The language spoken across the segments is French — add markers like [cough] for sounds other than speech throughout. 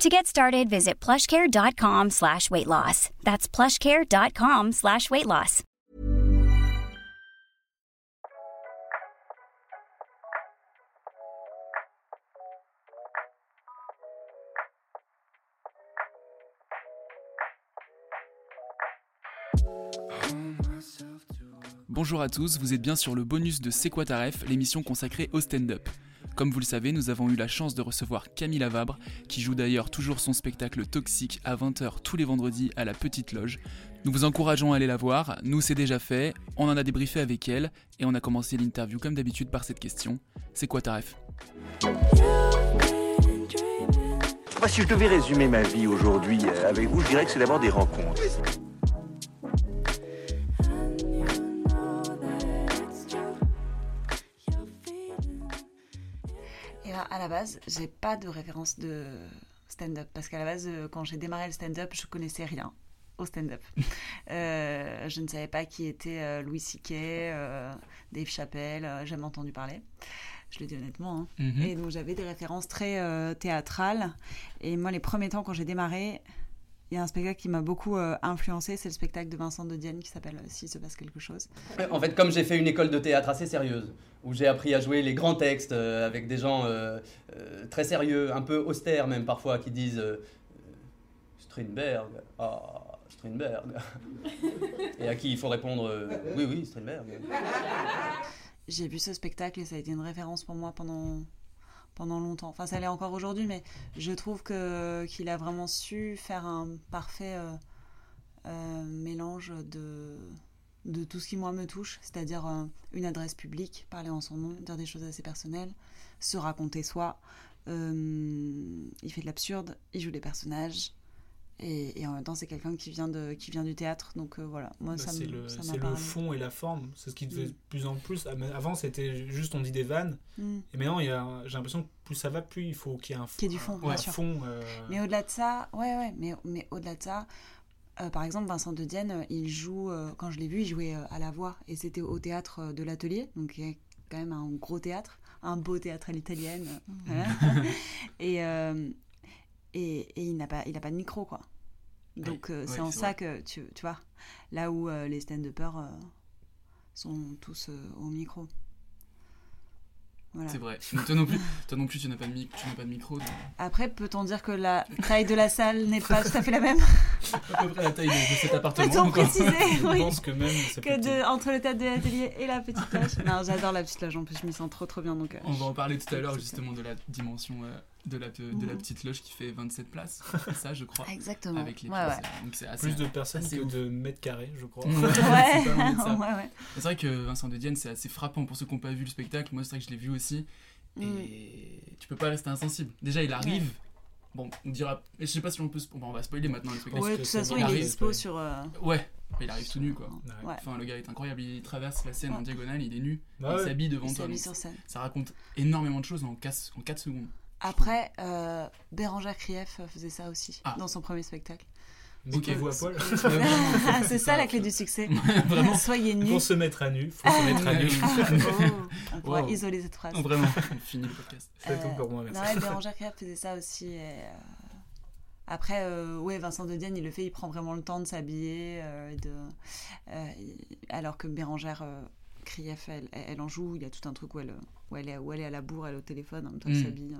To get started, visit plushcare.com slash weight loss. That's plushcare.com slash weight loss. Bonjour à tous, vous êtes bien sur le bonus de C'est quoi ta l'émission consacrée au stand-up. Comme vous le savez, nous avons eu la chance de recevoir Camille Lavabre, qui joue d'ailleurs toujours son spectacle Toxique à 20h tous les vendredis à la Petite Loge. Nous vous encourageons à aller la voir, nous c'est déjà fait, on en a débriefé avec elle, et on a commencé l'interview comme d'habitude par cette question. C'est quoi ta ref si je devais résumer ma vie aujourd'hui euh, avec vous, je dirais que c'est d'abord des rencontres. Et à la base, j'ai pas de référence de stand-up parce qu'à la base, euh, quand j'ai démarré le stand-up, je connaissais rien au stand-up. [laughs] Euh, je ne savais pas qui était euh, Louis euh, Dave Chappelle, euh, jamais entendu parler. Je le dis honnêtement. hein. Mhm. Et donc j'avais des références très théâtrales. Et moi, les premiers temps, quand j'ai démarré, il y a un spectacle qui m'a beaucoup euh, influencé, c'est le spectacle de Vincent de Dienne qui s'appelle euh, S'il se passe quelque chose. En fait, comme j'ai fait une école de théâtre assez sérieuse, où j'ai appris à jouer les grands textes euh, avec des gens euh, très sérieux, un peu austères même parfois, qui disent Strindberg, ah, Strindberg. et à qui il faut répondre Oui, oui, Strindberg. j'ai vu ce spectacle et ça a été une référence pour moi pendant, pendant longtemps. Enfin, ça l'est encore aujourd'hui, mais je trouve que qu'il a vraiment su faire un parfait euh, euh, mélange de, de tout ce qui, moi, me touche, c'est-à-dire euh, une adresse publique, parler en son nom, dire des choses assez personnelles, se raconter soi. Il fait de l'absurde, il joue des personnages. Et, et en même temps, c'est quelqu'un qui vient de qui vient du théâtre, donc euh, voilà. Moi, Bah, ça c'est le, ça le fond et la forme. C'est ce qui te fait Mm. de plus en plus. Ah, Avant, c'était juste on dit des vannes. Mm. Et maintenant, il j'ai l'impression que plus ça va, plus il faut qu'il y ait un, Qu'il y ait du fond, un- bien un sûr. fond, euh, Mais au-delà de ça, ouais, ouais, mais, mais au-delà de ça, euh, par exemple, Vincent de Dienne, il joue, quand je l'ai vu, il jouait à la voix, et c'était au théâtre de l'Atelier, donc il y a quand même un gros théâtre, un beau théâtre à l'italienne. [laughs] voilà. et, et, et il n'a pas, il a pas de micro, quoi. Donc euh, c'est en ça vrai. que, tu, tu vois, là où euh, les stand-uppers euh, sont tous au micro. Voilà. C'est vrai. Mais toi non plus, toi non plus tu n'as pas de, mic- tu n'as pas de micro. donc Après, peut-on dire que la taille de la salle n'est pas tout à fait la même? À peu près la taille de, de cet appartement. Peut-on quoi. préciser Je oui. pense que même. ça que peut de, entre le théâtre de l'atelier et la petite loge. Non, j'adore la petite loge en plus, je m'y sens trop trop bien donc. euh, On va en parler tout à l'heure justement de la dimension euh, de, la, de la Mhm. petite loge qui fait 27 places. [laughs] C'est ça je crois. Exactement. Avec les ouais, pièces. ouais. Donc c'est assez. Plus de personnes assez que ouf. de mètres carrés, je crois. [laughs] [laughs] Ouais, Ouais, c'est ouais, ouais. Vrai que Vincent de Dienne, c'est assez frappant pour ceux qui n'ont pas vu le spectacle. Moi, c'est vrai que je l'ai vu aussi. Mm. Et tu peux pas rester insensible. Déjà, il arrive. Bon, on dira. Je sais pas si on peut. bon, on va spoiler maintenant le spectacle. Ouais, de que toute façon, bon, il est arrive, dispo ouais. sur. euh, Ouais, mais il arrive tout nu quoi. Ouais. Ouais. Enfin, le gars est incroyable. Il traverse la scène en Ouais. diagonale, il est nu. Bah il ouais. s'habille devant il toi. s'habille donc sur scène. Ça raconte énormément de choses en 4, en 4 secondes. Après, euh, Bérangère Krief faisait ça aussi Ah. dans son premier spectacle. Mettez-vous à poil. [laughs] [laughs] c'est ça la clé du succès. Vraiment. [laughs] Soyez nus. Pour se mettre à nu, faut se mettre à nu. Oh, on pourra Wow. isoler cette phrase. Vraiment, on finit le podcast. C'est tout Euh, pour moi, merci. Non, Bérangère Krief faisait ça aussi. et, euh, Après, euh, ouais, Vincent de Dienne, il le fait, il prend vraiment le temps de s'habiller. euh, de... euh, Alors que Bérangère euh, Krief, elle, elle en joue, il y a tout un truc où elle, où elle, est, où elle est à la bourre, elle est au téléphone, en même temps elle Mm. s'habille.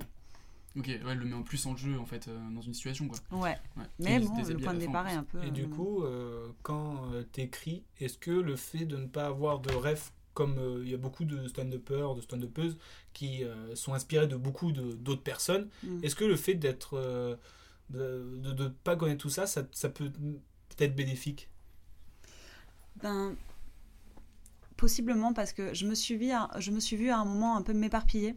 Ok, ouais, elle le met en plus en jeu en fait euh, dans une situation quoi. Ouais, Ouais. mais bon, le point de départ est un peu. Et du euh, coup, euh, quand euh, t'écris, est-ce que le fait de ne pas avoir de rêve, comme euh, il y a beaucoup de stand-uppers, de stand-uppeuses qui euh, sont inspirés de beaucoup de- d'autres personnes, Mm. est-ce que le fait d'être. euh, de ne pas connaître tout ça, ça, ça peut peut-être bénéfique? Ben, possiblement parce que je me suis vue à, je me suis vue à un moment un peu m'éparpiller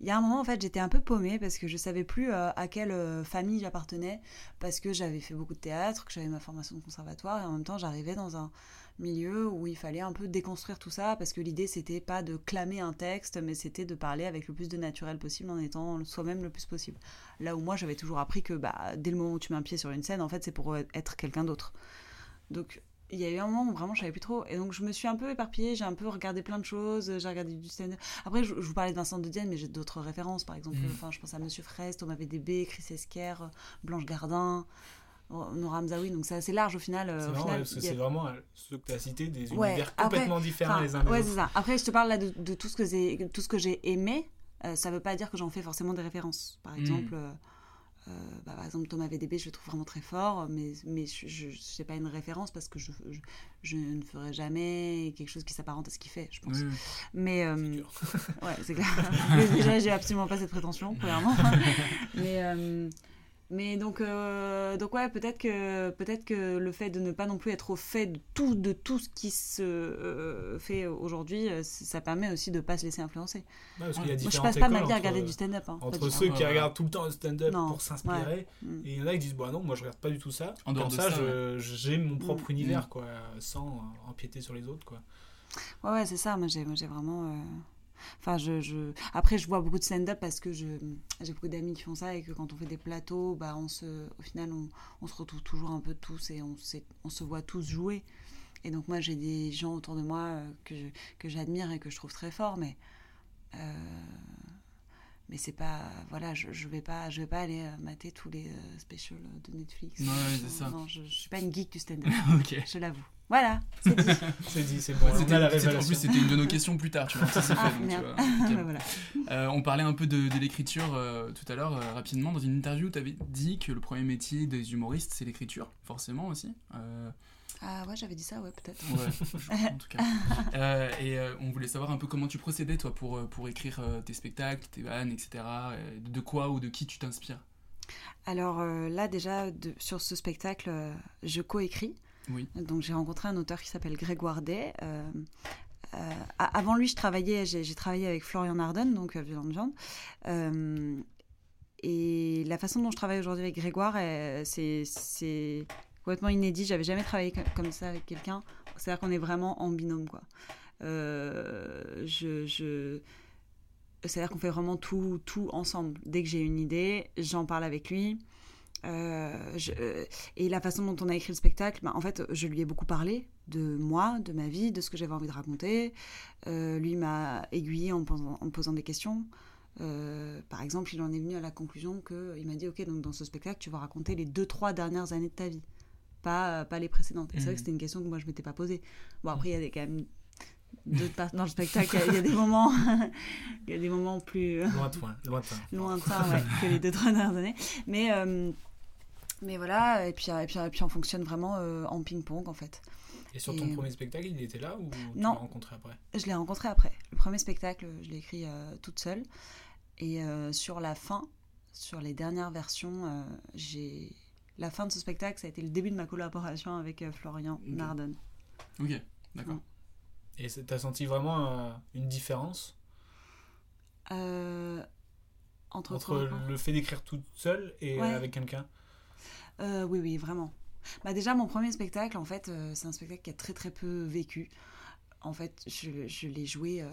il y a un moment, en fait, j'étais un peu paumée parce que je savais plus euh, à quelle euh, famille j'appartenais, parce que j'avais fait beaucoup de théâtre, que j'avais ma formation de conservatoire, et en même temps, j'arrivais dans un milieu où il fallait un peu déconstruire tout ça, parce que l'idée, c'était pas de clamer un texte, mais c'était de parler avec le plus de naturel possible en étant soi-même le plus possible. Là où moi, j'avais toujours appris que bah, dès le moment où tu mets un pied sur une scène, en fait, c'est pour être quelqu'un d'autre. Donc, il y a eu un moment où vraiment je savais plus trop. Et donc je me suis un peu éparpillée, j'ai un peu regardé plein de choses, j'ai regardé du stand Après, je, vous parlais de Vincent de Dienne, mais j'ai d'autres références. Par exemple, Mhm. enfin, je pense à Monsieur Fraisse, Thomas VDB, Chris Esquer, Blanche Gardin, Nora Hamzaoui. Donc c'est assez large au final. euh, C'est marrant, final, parce que a- c'est vraiment euh, ce que tu as cité, des Ouais, univers après, complètement différents les uns des ouais, autres. c'est ça. Après, je te parle là de, de tout ce que j'ai, tout ce que j'ai aimé. Euh, ça veut pas dire que j'en fais forcément des références. Par Mm. exemple, euh, bah, par exemple Thomas VDB, je le trouve vraiment très fort, mais mais je, c'est pas une référence parce que je, je, je ne ferai jamais quelque chose qui s'apparente à ce qu'il fait, je pense. Oui, oui. Mais euh, ouais, c'est clair. [laughs] Déjà, j'ai absolument pas cette prétention, premièrement. [laughs] mais euh, mais donc euh, donc ouais, peut-être que peut-être que le fait de ne pas non plus être au fait de tout de tout ce qui se euh, fait aujourd'hui, euh, ça permet aussi de pas se laisser influencer. Ouais, parce qu'il y a Moi, je passe pas ma vie à regarder du stand-up. hein, Entre ceux qui Ouais, regardent tout le temps le stand-up Non, pour s'inspirer, Mm. et il y en a qui disent bah non, moi je regarde pas du tout ça. En dehors Comme de ça, ça, je- j'ai mon propre Mm. univers, quoi, sans euh, empiéter sur les autres, quoi. Ouais, ouais, c'est ça. Moi, j'ai, moi, j'ai vraiment. euh, Enfin, je. Après, je vois beaucoup de stand-up parce que j'ai beaucoup d'amis qui font ça et que quand on fait des plateaux, bah, on se... au final, on... on se retrouve toujours un peu tous et on, on se voit tous jouer. Et donc, moi, j'ai des gens autour de moi euh, que j'admire et que je trouve très forts, mais. euh, Mais c'est pas. Voilà, je, je, vais pas, je vais pas aller euh, mater tous les euh, specials de Netflix. Ouais, c'est ça. Non, je, je suis pas une geek du stand-up, [laughs] je l'avoue. Voilà, c'est dit. [laughs] C'est dit, c'est bon. on C'était- a la c'était- en plus, c'était une de nos questions plus tard, tu vois. Ça, c'est Ah, fait, donc, tu merde. vois, [laughs] nickel. Bah, voilà. Euh, on parlait un peu de, de l'écriture euh, tout à l'heure, euh, rapidement. Dans une interview, tu avais dit que le premier métier des humoristes, c'est l'écriture, forcément aussi. Ah ouais, j'avais dit ça, ouais, peut-être. ouais, je en tout cas. [laughs] Euh, et euh, on voulait savoir un peu comment tu procédais, toi, pour, euh, pour écrire euh, tes spectacles, tes vannes, etc. euh, de quoi ou de qui tu t'inspires? Alors euh, là, déjà, de- sur ce spectacle, euh, je coécris. Oui. Donc j'ai rencontré un auteur qui s'appelle Grégoire Day. Euh, euh, avant lui, je travaillais, j'ai j'ai travaillé avec Florian Arden, donc euh, Violent Viande. Euh, et la façon dont je travaille aujourd'hui avec Grégoire, c'est c'est complètement inédit. J'avais jamais travaillé co- comme ça avec quelqu'un. C'est-à-dire qu'on est vraiment en binôme, quoi. Euh, je. C'est-à-dire qu'on fait vraiment tout, tout ensemble. Dès que j'ai une idée, j'en parle avec lui. Euh, je- et la façon dont on a écrit le spectacle, ben, en fait, je lui ai beaucoup parlé de moi, de ma vie, de ce que j'avais envie de raconter. Euh, lui m'a aiguillé en, posant- des questions. Par exemple, il en est venu à la conclusion qu'il m'a dit Ok, donc dans ce spectacle, tu vas raconter les deux, trois dernières années de ta vie, pas, pas les précédentes. Et c'est vrai que c'était une question que moi, je m'étais pas posée. Bon, après, il y a des, quand même d'autres [laughs] parties dans le spectacle, il y a- il y, a des [laughs] moments, [laughs] il y a des moments plus Lointain, lointain. lointain ouais, que les deux trois dernières années. Mais, euh, mais voilà, et puis, et puis, et puis on fonctionne vraiment euh, en ping-pong en fait. Et sur ton premier spectacle, il était là ou tu l'as rencontré après? Je l'ai rencontré après. Le premier spectacle, je l'ai écrit euh, toute seule. Et euh, sur la fin, sur les dernières versions, euh, j'ai. La fin de ce spectacle, ça a été le début de ma collaboration avec euh, Florian. Narden. Ok, d'accord. Et c'est- t'as senti vraiment euh, une différence Euh, entre le fait d'écrire toute seule et Ouais. euh, avec quelqu'un? Euh, oui, oui, vraiment. Bah déjà, mon premier spectacle, en fait, euh, c'est un spectacle qui a très très peu vécu. En fait, je, je l'ai joué,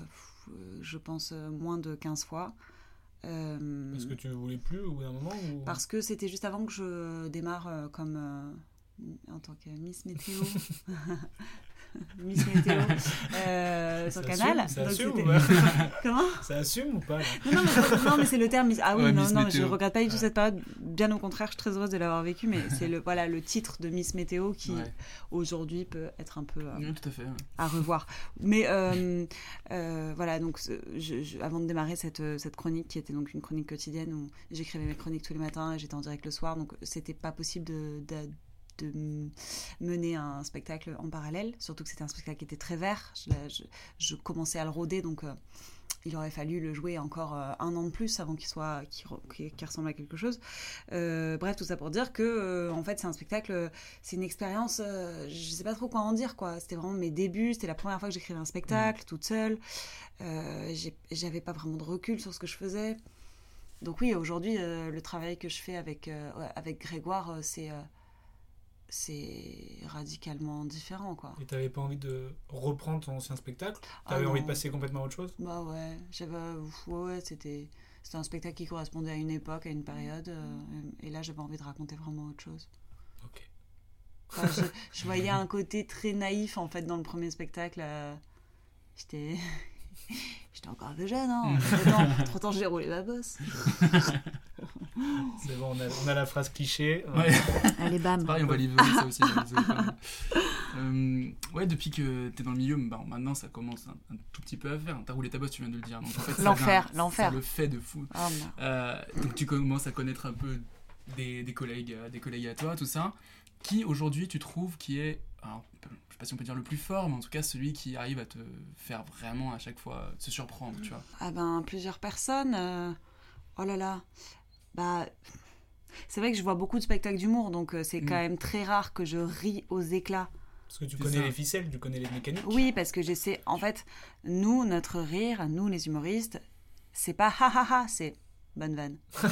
je pense, euh, moins de 15 fois. Euh, Parce que tu voulais plus au bout d'un moment ou... parce que c'était juste avant que je démarre euh, comme euh, en tant que Miss Météo. [laughs] [laughs] Miss Météo [laughs] euh, sur Ça Canal. assume, ça Donc assume ou pas [laughs] Comment Ça assume ou pas non, non, mais, non, mais c'est le terme. Miss- Ah oui, Ouais, non, Miss non, je Météo. regrette pas du tout Ouais. cette période. Bien au contraire, je suis très heureuse de l'avoir vécu, mais c'est le voilà le titre de Miss Météo qui Ouais. aujourd'hui peut être un peu euh, Oui, tout à fait. ouais. à revoir. Mais euh, euh, voilà, donc ce- je- je- avant de démarrer cette, cette chronique qui était donc une chronique quotidienne où j'écrivais mes chroniques tous les matins et j'étais en direct le soir, donc c'était pas possible de, de- de mener un spectacle en parallèle, surtout que c'était un spectacle qui était très vert. Je, l'ai- je- je commençais à le rôder, donc euh, il aurait fallu le jouer encore euh, un an de plus avant qu'il soit qu'il re- qu'il- qu'il ressemble à quelque chose. Euh, bref, tout ça pour dire que en fait c'est un spectacle, c'est une expérience. je sais pas trop quoi en dire quoi. C'était vraiment mes débuts. C'était la première fois que j'écrivais un spectacle toute seule. J'avais pas vraiment de recul sur ce que je faisais. Donc oui, aujourd'hui, le travail que je fais avec, avec Grégoire, c'est c'est radicalement différent, quoi. Et t'avais pas envie de reprendre ton ancien spectacle? Ah T'avais envie de passer complètement à autre chose? Bah ouais, j'avais, ouais, ouais, c'était, c'était un spectacle qui correspondait à une époque, à une période, euh, et là j'avais envie de raconter vraiment autre chose. Ok. Enfin, je, [laughs] je voyais un côté très naïf en fait dans le premier spectacle. euh, j'étais, [laughs] j'étais encore un peu jeune, hein. [laughs] Entre temps, j'ai roulé ma bosse. [laughs] C'est bon, on a, on a la phrase cliché. Ouais. Allez, bam. Pareil, on va livrer ça aussi. Euh, ouais, depuis que t'es dans le milieu, bah, maintenant ça commence un, un tout petit peu à faire. T'as roulé ta bosse, tu viens de le dire. En fait, L'enfer, l'enfer. Le fait de fou. Oh. Euh, donc tu commences à connaître un peu des, des collègues, euh, des collègues à toi, tout ça. Qui aujourd'hui tu trouves qui est, alors, je sais pas si on peut dire le plus fort, mais en tout cas celui qui arrive à te faire vraiment à chaque fois se surprendre, tu vois. Ah ben, plusieurs personnes. euh, Oh là là. Bah. C'est vrai que je vois beaucoup de spectacles d'humour, donc euh, c'est Mm. quand même très rare que je ris aux éclats. Parce que tu connais ça. les ficelles, tu connais les mécaniques. Oui, parce que j'essaie. En fait, nous, notre rire, nous les humoristes, c'est pas ha ha ha, c'est bonne vanne. [laughs]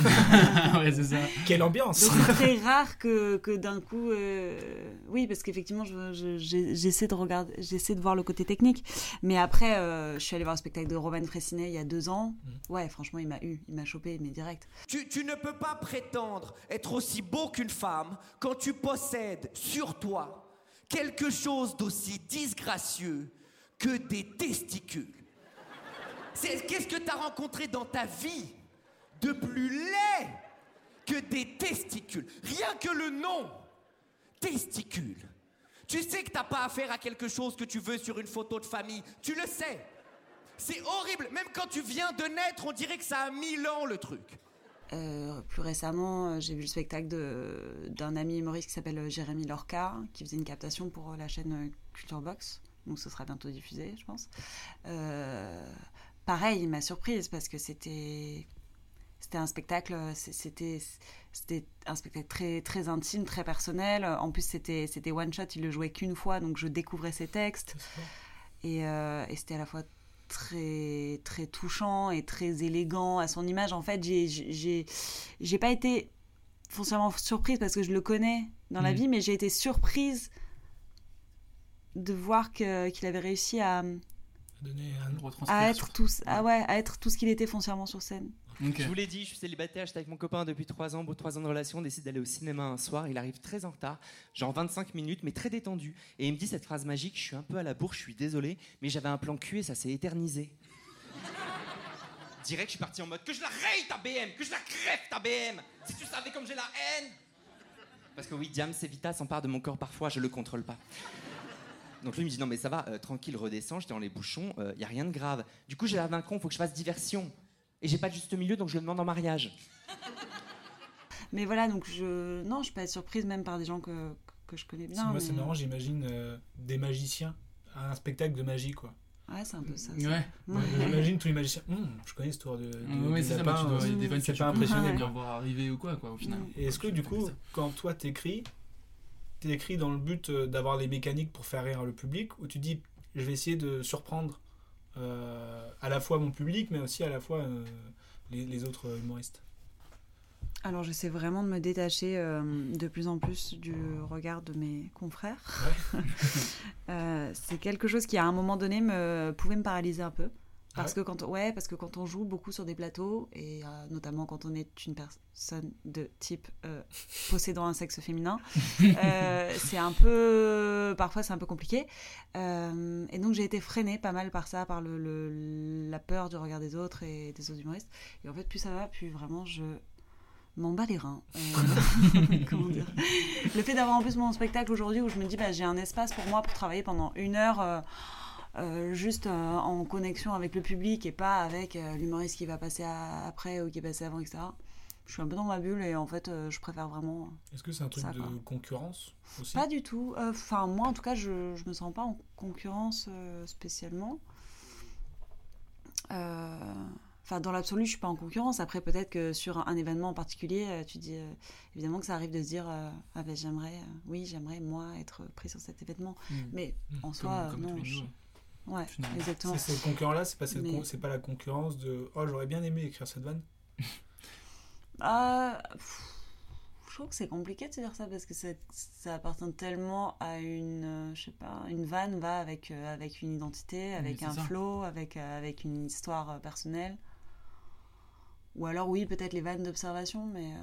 ouais, c'est ça. Quelle ambiance Donc c'est très rare que, que d'un coup. euh, Oui, parce qu'effectivement, je- je- j'ai- j'essaie de regarder, j'essaie de voir le côté technique. Mais après, euh, je suis allée voir le spectacle de Roman Fressinet il y a deux ans. Ouais, franchement, il m'a eu, il m'a chopé, mais direct. Tu, tu ne peux pas prétendre être aussi beau qu'une femme quand tu possèdes sur toi quelque chose d'aussi disgracieux que des testicules. C'est- Qu'est-ce que tu as rencontré dans ta vie de plus laid que des testicules Rien que le nom, testicules. Tu sais que t'as pas affaire à quelque chose que tu veux sur une photo de famille. Tu le sais. C'est horrible. Même quand tu viens de naître, on dirait que ça a mille ans le truc. Euh, plus récemment, euh, j'ai vu le spectacle d'un ami humoriste qui s'appelle euh, Jérémy Lorca, qui faisait une captation pour la chaîne Culture Box. Donc ce sera bientôt diffusé, je pense. Euh, pareil, il m'a surprise parce que c'était c'était un spectacle, c'était c'était un spectacle très très intime, très personnel. En plus, c'était c'était one shot, il le jouait qu'une fois, donc je découvrais ses textes et, euh, et c'était à la fois très très touchant et très élégant à son image. En fait, j'ai j'ai pas été foncièrement surprise parce que je le connais dans la Mhm. vie, mais j'ai été surprise de voir qu'il avait réussi à, Donner à être tout ah ouais à être tout ce qu'il était foncièrement sur scène. Je vous l'ai dit, je suis célibataire, j'étais avec mon copain depuis 3 ans, au bout de 3 ans de relation, on décide d'aller au cinéma un soir, il arrive très en retard, genre 25 minutes, mais très détendu, et il me dit cette phrase magique, je suis un peu à la bourre, je suis désolé, mais j'avais un plan cul et ça s'est éternisé. Direct, je suis parti en mode, que je la raye ta BM, que je la crève ta BM, si tu savais comme j'ai la haine Parce que oui, Diam, c'est Vita s'empare de mon corps parfois, je le contrôle pas. Donc lui me dit non mais ça va, euh, tranquille, redescends, j'étais dans les bouchons, il y a rien de grave. Du coup j'ai l'air d'un con, faut que je fasse diversion. Et j'ai pas de juste milieu, donc je le demande en mariage. Mais voilà, donc je non, je peux être surprise même par des gens que, que je connais bien. Moi, c'est mais- marrant, j'imagine euh, des magiciens à un spectacle de magie, quoi. Ouais, c'est un peu ça. ça. Ouais. J'imagine tous les magiciens. Hum, je connais l'histoire de, de, Ouais, du c'est ça, bah, tu dois, a des euh, vannes que c'est pas impressionné. Quoi. voir arriver ou quoi, quoi, au final. Et est-ce que du coup, quand toi t'écris, t'écris dans le but euh, d'avoir les mécaniques pour faire rire le public, ou tu dis je vais essayer de surprendre euh, à la fois mon public, mais aussi à la fois euh, les, les autres humoristes Alors j'essaie vraiment de me détacher euh, de plus en plus du regard de mes confrères. [laughs] Euh, c'est quelque chose qui à un moment donné me pouvait me paralyser un peu. Ah Parce ouais que quand ouais, parce que quand on joue beaucoup sur des plateaux et euh, notamment quand on est une personne de type euh, possédant un sexe féminin, [laughs] euh, c'est un peu parfois c'est un peu compliqué. Et donc j'ai été freinée pas mal par ça, par le, le- la peur du regard des autres et des autres humoristes. Et en fait plus ça va, plus vraiment je m'en bats les reins. [laughs] Comment dire? Le fait d'avoir en plus mon spectacle aujourd'hui où je me dis bah, j'ai un espace pour moi pour travailler pendant une heure. Euh, juste euh, en connexion avec le public et pas avec euh, l'humoriste qui va passer à- après ou qui est passé avant, etc. je suis un peu dans ma bulle et en fait, je préfère vraiment. Est-ce que c'est un truc Ça, de quoi. concurrence aussi? Pas du tout. Enfin, moi, en tout cas, je, je me sens pas en concurrence spécialement. Enfin, dans l'absolu, je suis pas en concurrence. Après, peut-être que sur un, un événement en particulier, tu dis évidemment que ça arrive de se dire ah ben j'aimerais, oui, j'aimerais moi être pris sur cet événement. Mm. Mais Mm. en Comme- soi, comme non. je- jours. Ouais, Finalement. exactement. C'est ce concurrent-là, c'est pas, cette Mais- con- c'est pas la concurrence de oh j'aurais bien aimé écrire cette vanne. Ah, pff, je trouve que c'est compliqué de se dire ça parce que c'est- ça appartient tellement à une, euh, je sais pas, une vanne va avec, euh, avec une identité, avec un ça. flow, avec, euh, avec une histoire euh, personnelle. Ou alors, oui, peut-être les vannes d'observation, mais.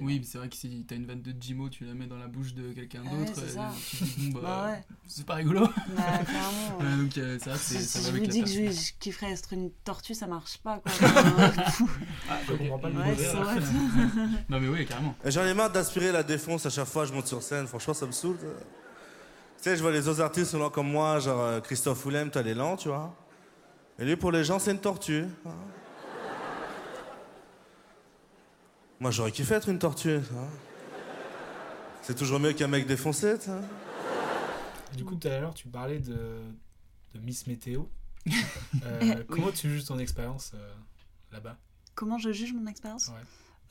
Euh, Oui, mais c'est vrai que si t'as une vanne de Jimo, tu la mets dans la bouche de quelqu'un ouais, d'autre, c'est euh, ça. tu te dis, bon, pas. [laughs] bah, Bah ouais, c'est pas rigolo. bah, [laughs] clairement. Ouais, donc euh, ça, c'est, Si, ça si va je avec vous la dis que je, je kifferais être une tortue, ça marche pas, quoi. [laughs] Ah, Je comprends pas le ouais. Non, mais oui, carrément. Et J'en ai marre d'aspirer la défonce à chaque fois que je monte sur scène. Franchement, ça me saoule. Tu sais, je vois les autres artistes comme moi, genre euh, Christophe il est lent, tu vois. Et lui, pour les gens, c'est une tortue. hein. Moi, j'aurais kiffé être une tortue. hein. C'est toujours mieux qu'un mec défoncé, sais. Du coup, tout à l'heure, tu parlais de, de Miss Météo. Euh, [laughs] Comment tu juges ton expérience euh, là-bas? Comment je juge mon expérience? Ouais.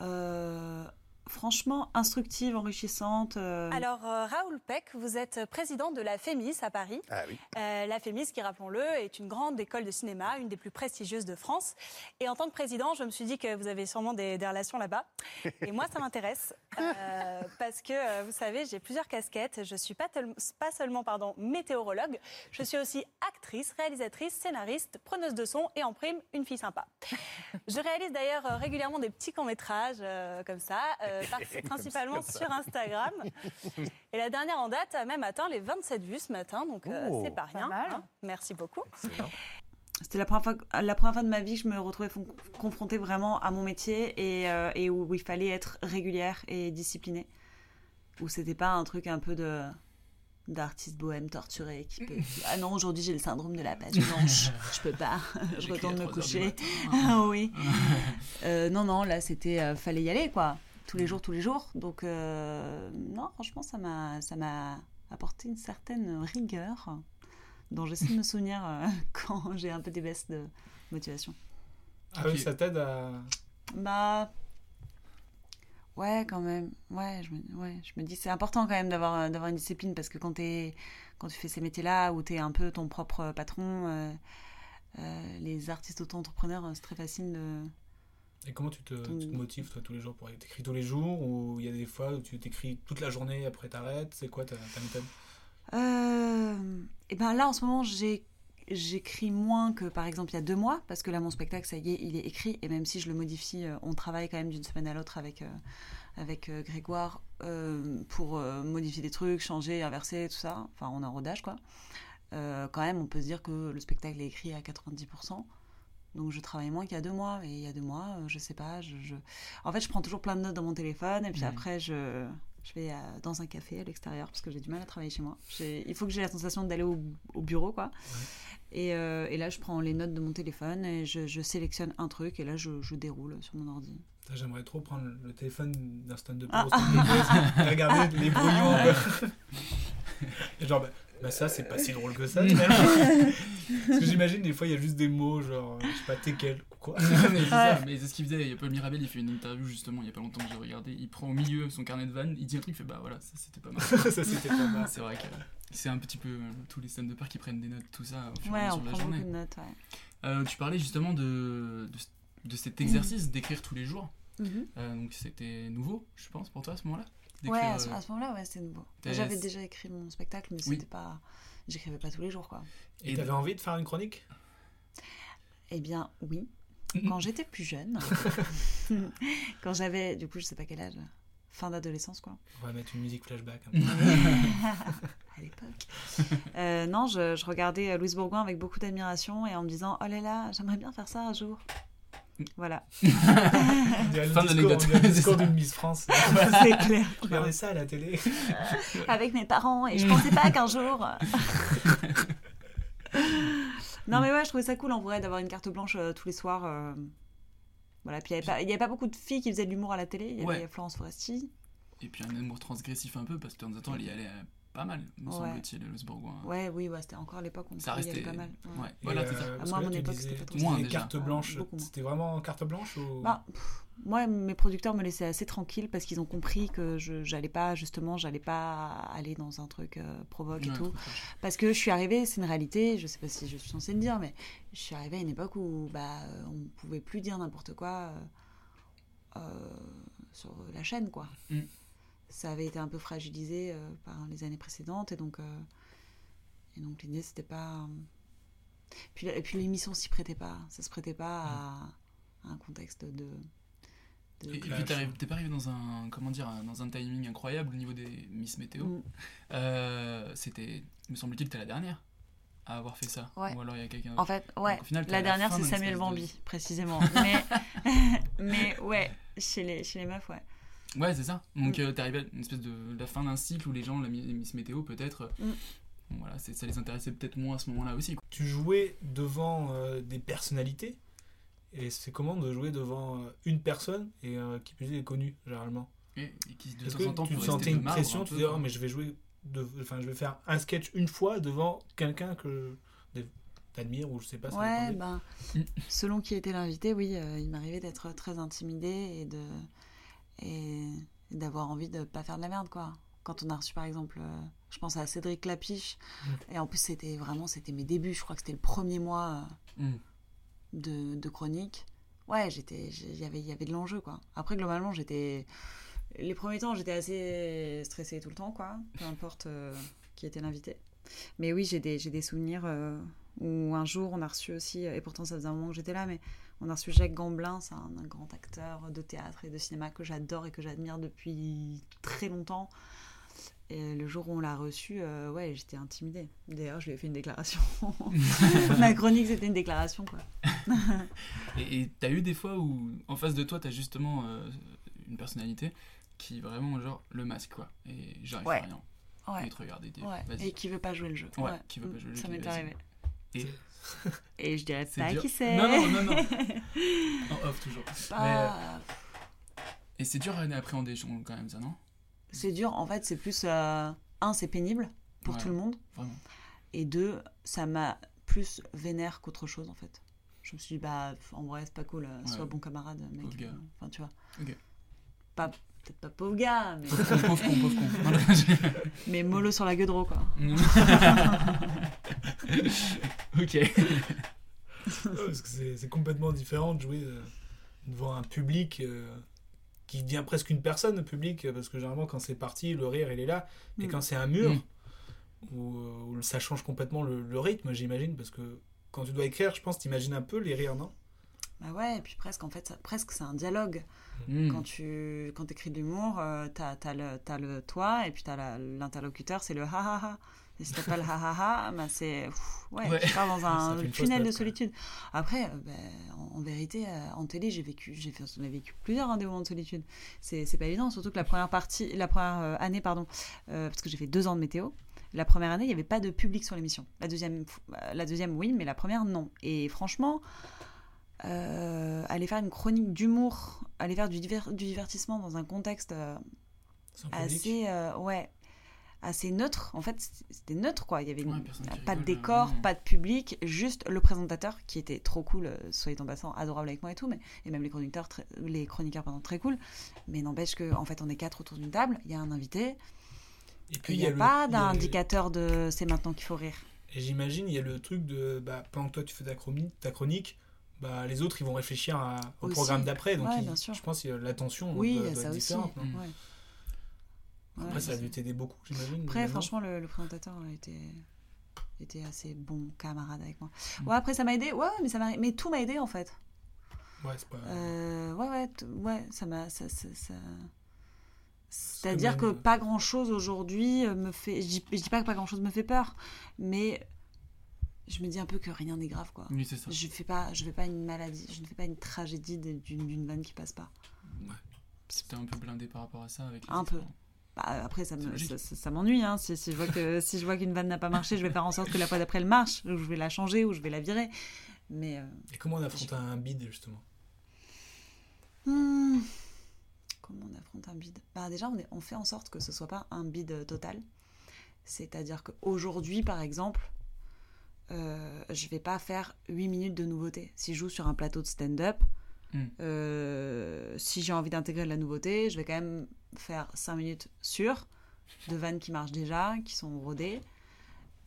Euh, Franchement, instructive, enrichissante. euh, Alors, euh, Raoul Peck, vous êtes président de la FEMIS à Paris. Ah oui. Euh, la FEMIS, qui rappelons-le, est une grande école de cinéma, une des plus prestigieuses de France. Et en tant que président, je me suis dit que vous avez sûrement des, des relations là-bas. [laughs] Et moi, ça m'intéresse. euh, parce que, euh, vous savez, j'ai plusieurs casquettes. Je suis pas, tel- pas seulement pardon, météorologue, je suis aussi actrice, réalisatrice, scénariste, preneuse de son et en prime, une fille sympa. Je réalise d'ailleurs régulièrement des petits courts-métrages euh, comme ça, euh, [laughs] principalement sur Instagram. Et la dernière en date a même atteint les 27 vues ce matin, donc euh, Oh. c'est pas rien. mal. hein. Merci beaucoup. C'était la première, fois, la première fois de ma vie que je me retrouvais confrontée vraiment à mon métier et, euh, et où il fallait être régulière et disciplinée. Où c'était pas un truc un peu de d'artiste bohème torturé qui peut... qui- [laughs] Ah non, aujourd'hui j'ai le syndrome de la page blanche, je peux pas, [laughs] je retourne me 3 heures du coucher. matin. Ah oui. Euh, non, non, là c'était... euh, fallait y aller quoi. Tous les jours, tous les jours. Donc euh, non, franchement ça m'a ça m'a apporté une certaine rigueur dont j'essaie de me [laughs] souvenir euh, [laughs] quand j'ai un peu des baisses de motivation. Ah oui, ça t'aide à. Bah. Ouais, quand même. Ouais, je me, ouais, je me dis c'est important quand même d'avoir euh, d'avoir une discipline parce que quand, t'es- quand tu fais ces métiers-là où tu es un peu ton propre patron, euh, euh, les artistes auto-entrepreneurs, c'est très facile de. Et comment tu te, Ton- tu te motives, toi, tous les jours pour T'écris tous les jours ou il y a des fois où tu t'écris toute la journée après t'arrêtes? C'est quoi ta, ta méthode? Euh, et ben là, en ce moment, j'ai j'écris moins que par exemple il y a deux mois parce que là mon spectacle ça y est il est écrit. Et même si je le modifie euh, on travaille quand même d'une semaine à l'autre avec euh, avec euh, Grégoire euh, pour modifier des trucs changer inverser tout ça. Enfin on est en rodage quoi. Quand même on peut se dire que le spectacle est écrit à 90% donc je travaille moins qu'il y a deux mois et il y a deux mois euh, je sais pas je, je- en fait je prends toujours plein de notes dans mon téléphone et puis après je je vais euh, dans un café à l'extérieur parce que j'ai du mal à travailler chez moi. Il faut que j'ai la sensation d'aller au, au bureau, quoi. Et, euh, et là, je prends les notes de mon téléphone et je, je sélectionne un truc et là, je, je déroule sur mon ordi. J'aimerais trop prendre le téléphone d'un stand-up Ah. et [laughs] regarder les brouillons. quoi. Et genre, bah, bah ça, c'est pas si drôle que ça. finalement. [laughs] Parce que j'imagine, des fois, il y a juste des mots, genre, euh, je sais pas, teckel ou quoi. mais c'est ça, mais c'est ce qu'il faisait. Il y a Paul Mirabel, il fait une interview justement il y a pas longtemps que j'ai regardé. Il prend au milieu son carnet de vannes, il dit un truc, il fait bah voilà, ça c'était pas mal. [laughs] ça, c'était pas mal. C'est vrai que c'est un petit peu euh, tous les stand de qui prennent des notes, tout ça au fur et Ouais, à on mesure de la prend journée. beaucoup de notes, ouais. Euh, tu parlais justement de, de, de cet exercice d'écrire tous les jours. Mhm. Euh, donc c'était nouveau, je pense, pour toi à ce moment-là? Ouais, D'écrire, à ce, euh, à ce moment-là, ouais, c'était nouveau. J'avais déjà écrit mon spectacle, mais Oui. c'était pas. J'écrivais pas tous les jours, quoi. Et t'avais envie de faire une chronique? Eh bien, oui. [laughs] Quand j'étais plus jeune, [laughs] quand j'avais, du coup, je sais pas quel âge, fin d'adolescence, quoi. On va mettre une musique flashback. un peu. [laughs] à l'époque. Euh, non, je, je regardais euh, Louise Bourgoin avec beaucoup d'admiration et en me disant Oh là là, j'aimerais bien faire ça un jour. Voilà. [laughs] Fin d'anecdote. le [laughs] discours d'une Miss France. [laughs] C'est clair. Regardez ça à la télé. Avec mes parents et je pensais pas qu'un jour. non, mais ouais, je trouvais ça cool en vrai d'avoir une carte blanche euh, tous les soirs. euh, Voilà, puis il n'y avait, pas- il y avait pas beaucoup de filles qui faisaient de l'humour à la télé. Il y avait Ouais. Florence Foresti. Et puis un humour transgressif un peu, parce que de temps en temps, elle y allait euh, pas mal, me Ouais. semble-t-il, le Bourgoin. Ouais, oui, ouais, c'était encore l'époque où on Ça restait. pas mal. ouais. Ouais, Et, voilà, c'est ça. euh, moi, à mon époque, c'était pas trop Moins, carte blanche. C'était vraiment carte blanche ou... Bah, pff, moi, mes producteurs me laissaient assez tranquille parce qu'ils ont compris que je j'allais pas, justement, j'allais pas aller dans un truc euh, provoque et tout. Parce que je suis arrivée, c'est une réalité, je sais pas si je suis censée le dire, mais je suis arrivée à une époque où bah, euh, on pouvait plus dire n'importe quoi euh, euh, sur la chaîne, quoi. Mm. Ça avait été un peu fragilisé euh, par les années précédentes, et donc, euh, et donc l'idée, c'était pas. Puis, et puis l'émission s'y prêtait pas, ça se prêtait pas à, à un contexte de. de Et, puis t'es pas arrivé dans un comment dire dans un timing incroyable au niveau des Miss Météo. Mm. Euh, C'était, me semble-t-il, t'es la dernière à avoir fait ça. Ouais. Ou alors il y a quelqu'un. En fait, ouais, Donc, au final, la la dernière c'est Samuel de- Bambi, précisément. [laughs] Mais, [laughs] mais ouais, chez les, chez les meufs, ouais. Ouais, c'est ça. Donc Mm. euh, t'es arrivé à une espèce de la fin d'un cycle où les gens, la Miss Météo peut-être, euh, Mm. bon, voilà, c'est- ça les intéressait peut-être moins à ce moment-là aussi. quoi. Tu jouais devant euh, des personnalités. Et c'est comment de jouer devant euh, une personne et euh, qui plus est est connue, généralement? Et, et qui de Est-ce temps en temps tu sentais une pression un Tu peu, te dis, quoi? oh, mais je vais jouer, de... enfin, je vais faire un sketch une fois devant quelqu'un que des- t'admires ou je sais pas. ça Ouais, ben, Mm. selon qui était l'invité, oui, euh, il m'arrivait d'être très intimidée et de et d'avoir envie de pas faire de la merde, quoi. Quand on a reçu, par exemple, euh, je pense à Cédric Clapiche, Mm. et en plus c'était vraiment, c'était mes débuts. Je crois que c'était le premier mois euh, Mm. de, de chronique. Ouais, j'étais, il y avait, y avait de l'enjeu, quoi. Après, globalement, j'étais, les premiers temps, j'étais assez stressée tout le temps, quoi. Peu importe euh, qui était l'invité. Mais oui, j'ai des, des souvenirs où un jour on a reçu aussi, et pourtant ça faisait un moment que j'étais là, mais on a reçu Jacques Gamblin, c'est un, un grand acteur de théâtre et de cinéma que j'adore et que j'admire depuis très longtemps. Et le jour où on l'a reçu, euh, ouais, j'étais intimidée. D'ailleurs, je lui ai fait une déclaration. [laughs] Ma chronique, c'était une déclaration, quoi. [laughs] Et t'as eu des fois où en face de toi t'as justement euh, une personnalité qui est vraiment genre le masque quoi. Et j'arrive Ouais. à rien. Ouais. Et te regarder Ouais. Et qui veut pas jouer le jeu. Ouais, qui veut pas jouer le Ça jeu, m'est vas-y. arrivé. Et Et je dirais pas dur. qui c'est. Non, non, non, non. [laughs] en off toujours. Mais, euh, et c'est dur à appréhender quand même ça non? C'est dur, en fait, c'est plus. euh, un, c'est pénible pour Ouais, tout le monde. Vraiment. Et deux, ça m'a plus vénère qu'autre chose, en fait. Je me suis dit, bah, en vrai, c'est pas cool, euh, sois Ouais. bon camarade, mec. Pauvre gars. Enfin, tu vois. Pas, peut-être pas pauvre gars, mais, Pauvre con, pauvre con, [laughs] mais mollo sur la gueudreau, quoi. [laughs] ok. Parce que c'est c'est complètement différent de jouer euh, devant un public euh, qui devient presque une personne, le public, euh, parce que généralement, quand c'est parti, le rire, il est là. Et Mm. quand c'est un mur, Mm. où, où ça change complètement le, le rythme, j'imagine, parce que quand tu dois écrire, je pense, t'imagines un peu les rires, non? Bah ouais, et puis presque, en fait, ça- presque, c'est un dialogue. Mm. Quand tu quand écris de l'humour, euh, t'as as le, t'as le toi, et puis t'as l'interlocuteur, c'est le ha ha ha. T'as pas le ha ha ha, bah c'est. Ouais, Ouais. tu pars dans [laughs] un tunnel de solitude. Après, euh, ben, en, en vérité, euh, en télé, j'ai vécu, j'ai fait, on a vécu plusieurs moments de solitude. C'est pas évident, surtout que la première partie, la première euh, année, pardon, euh, parce que j'ai fait deux ans de météo. La première année, il n'y avait pas de public sur l'émission. La deuxième, la deuxième, oui, mais la première, non. Et franchement, euh, aller faire une chronique d'humour, aller faire du, diver- du divertissement dans un contexte euh, assez, euh, ouais, assez neutre. En fait, c'était neutre, quoi. Il y avait Ouais, pas de décor, non. pas de public, juste le présentateur qui était trop cool, euh, soyez en passant, adorable avec moi et tout, mais, et même les chroniqueurs, très- les chroniqueurs pardon, très cool. Mais n'empêche que, en fait, on est quatre autour d'une table, il y a un invité, Et puis, il n'y a, pas le- d'indicateur de c'est maintenant qu'il faut rire. Et j'imagine, il y a le truc de, bah, pendant que toi tu fais ta chronique, ta chronique bah, les autres ils vont réfléchir à- au Aussi. programme d'après. Donc Ouais, je pense que l'attention Oui, doit, a doit être différente. ouais. Après, Ouais, ça a dû t'aider beaucoup, j'imagine. Après, franchement, le, le présentateur été, était assez bon camarade avec moi. Mm. Ouais, après, ça m'a aidé. Ouais, mais, ça m'a, mais tout m'a aidé en fait. Ouais, c'est pas. Euh, ouais, ouais, t- ouais, ça m'a. Ça, ça- ça- C'est-à-dire que même- pas grand chose aujourd'hui euh, me fait. Je dis, je dis pas que pas grand chose me fait peur, mais je me dis un peu que rien n'est grave, quoi. Oui, c'est ça. Je fais pas, je fais pas une maladie, je ne fais pas une tragédie d'une, d'une vanne qui passe pas. C'était un peu blindé par rapport à ça avec les Un peu. Bah, après, ça, C'est me, logique. ça, m'ennuie. Hein. Si, si je vois que [laughs] si je vois qu'une vanne n'a pas marché, je vais faire en sorte que la fois d'après elle marche, ou je vais la changer, ou je vais la virer. Mais euh, Et comment on affronte un bide justement? Hmm. Comment on affronte un bide? Bah, Déjà, on, est- on fait en sorte que ce soit pas un bide total. C'est-à-dire qu'aujourd'hui, par exemple, euh, je vais pas faire 8 minutes de nouveauté. Si je joue sur un plateau de stand-up, Hmm. euh, si j'ai envie d'intégrer de la nouveauté, je vais quand même faire 5 minutes sûres de vannes qui marchent déjà, qui sont rodées.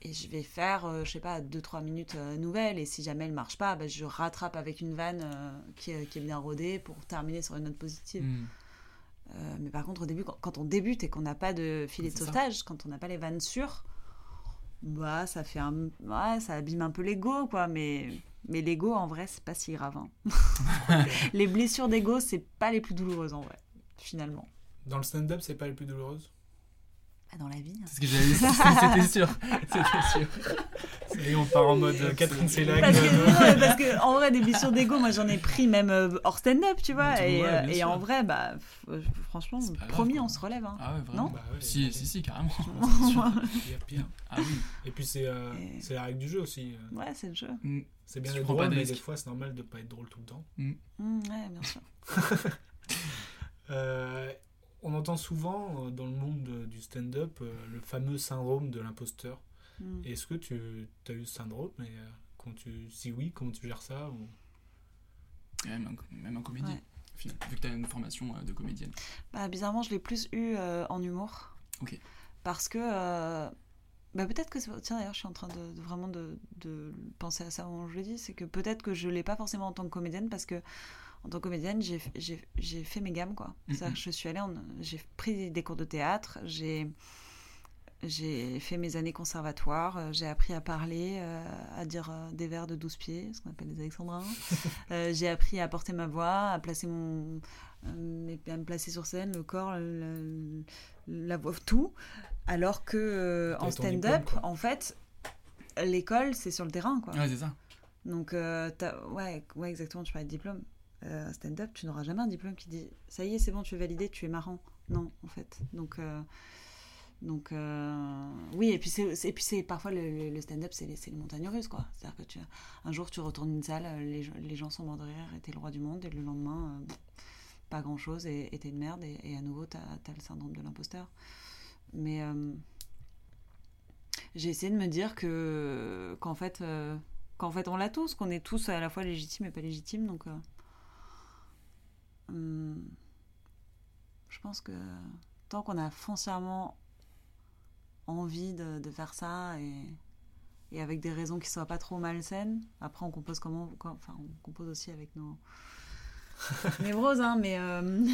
Et je vais faire, euh, je sais pas, 2-3 minutes euh, nouvelles. Et si jamais elle marche pas, bah, je rattrape avec une vanne euh, qui, est- qui est bien rodée pour terminer sur une note positive. Hmm. Euh, mais par contre, au début, quand, quand on débute et qu'on n'a pas de filet de ça. sauvetage, quand on n'a pas les vannes sûres, bah, ça fait un... ouais, ça abîme un peu l'ego, quoi. Mais, mais l'ego, en vrai, c'est pas si grave. hein. [laughs] les blessures d'ego, c'est pas les plus douloureuses, en vrai, finalement. Dans le stand-up, c'est pas les plus douloureuses Pas dans la vie. hein. C'est ce que j'avais [laughs] C'était sûr. C'était sûr. Est, on part en mode euh, Catherine Selag. Parce que, non, mais parce que, en vrai, des blessures d'ego, moi j'en ai pris même euh, hors stand-up, tu vois. Ouais, et euh, et en vrai, bah, euh, franchement, grave, promis, on se relève. Hein. Ah ouais, vraiment. Non Bah ouais, si, si, si, carrément. [laughs] [laughs] a pire. Ah oui. Et puis c'est euh, Et- c'est la règle du jeu aussi. euh. Ouais, c'est le jeu. Hmm. C'est bien Si d'être pas drôle, de mais des fois c'est normal de pas être drôle tout le temps. Mm, ouais, bien sûr. Euh, on entend souvent euh, dans le monde de- du stand-up euh, le fameux syndrome de l'imposteur. Mm. Est-ce que tu as eu ce syndrome et euh, comment tu, si oui, comment tu gères ça ou... Même un, même Ouais. au final, vu que tu as une formation euh, de comédienne. Bah, bizarrement, je l'ai plus eu euh, en humour. Ok. Parce que. euh, bah, peut-être que. Tiens, d'ailleurs, je suis en train de, de vraiment de, de penser à ça quand je le dis. C'est que peut-être que je l'ai pas forcément en tant que comédienne parce que. En tant que comédienne, j'ai- fait mes gammes, quoi. Mhm. que je suis allée, j'ai pris des cours de théâtre, j'ai j'ai fait mes années conservatoires, euh, j'ai appris à parler, euh, à dire euh, des vers de 12 pieds, ce qu'on appelle des alexandrins. [laughs] Euh, j'ai appris à porter ma voix, à placer mon, à me placer sur scène, le corps, le- la voix, tout. Alors que en stand-up, en fait, l'école, c'est sur le terrain, quoi. Ouais, c'est ça. Donc, ouais, ouais, exactement, tu parlais de diplôme. Euh, stand-up, tu n'auras jamais un diplôme qui dit ça y est, c'est bon, tu es validé, tu es marrant. Non, en fait. Donc, euh, donc euh, oui, et puis c'est, et puis c'est parfois le, stand-up, c'est les, c'est montagnes russes, quoi. C'est-à-dire que tu, un jour, tu retournes une salle, les, les gens sont morts de rire, et t'es le roi du monde, et le lendemain, pas grand-chose, et et t'es une merde, et, à nouveau, t'as, t'as le syndrome de l'imposteur. Mais j'ai essayé de me dire que qu'en fait, qu'en fait, on l'a tous, qu'on est tous à la fois légitimes et pas légitimes, donc. Hum, je pense que tant qu'on a foncièrement envie de, de faire ça et, et avec des raisons qui soient pas trop malsaines, après on compose comment, quand- enfin on compose aussi avec nos [laughs] névroses, hein, mais euh,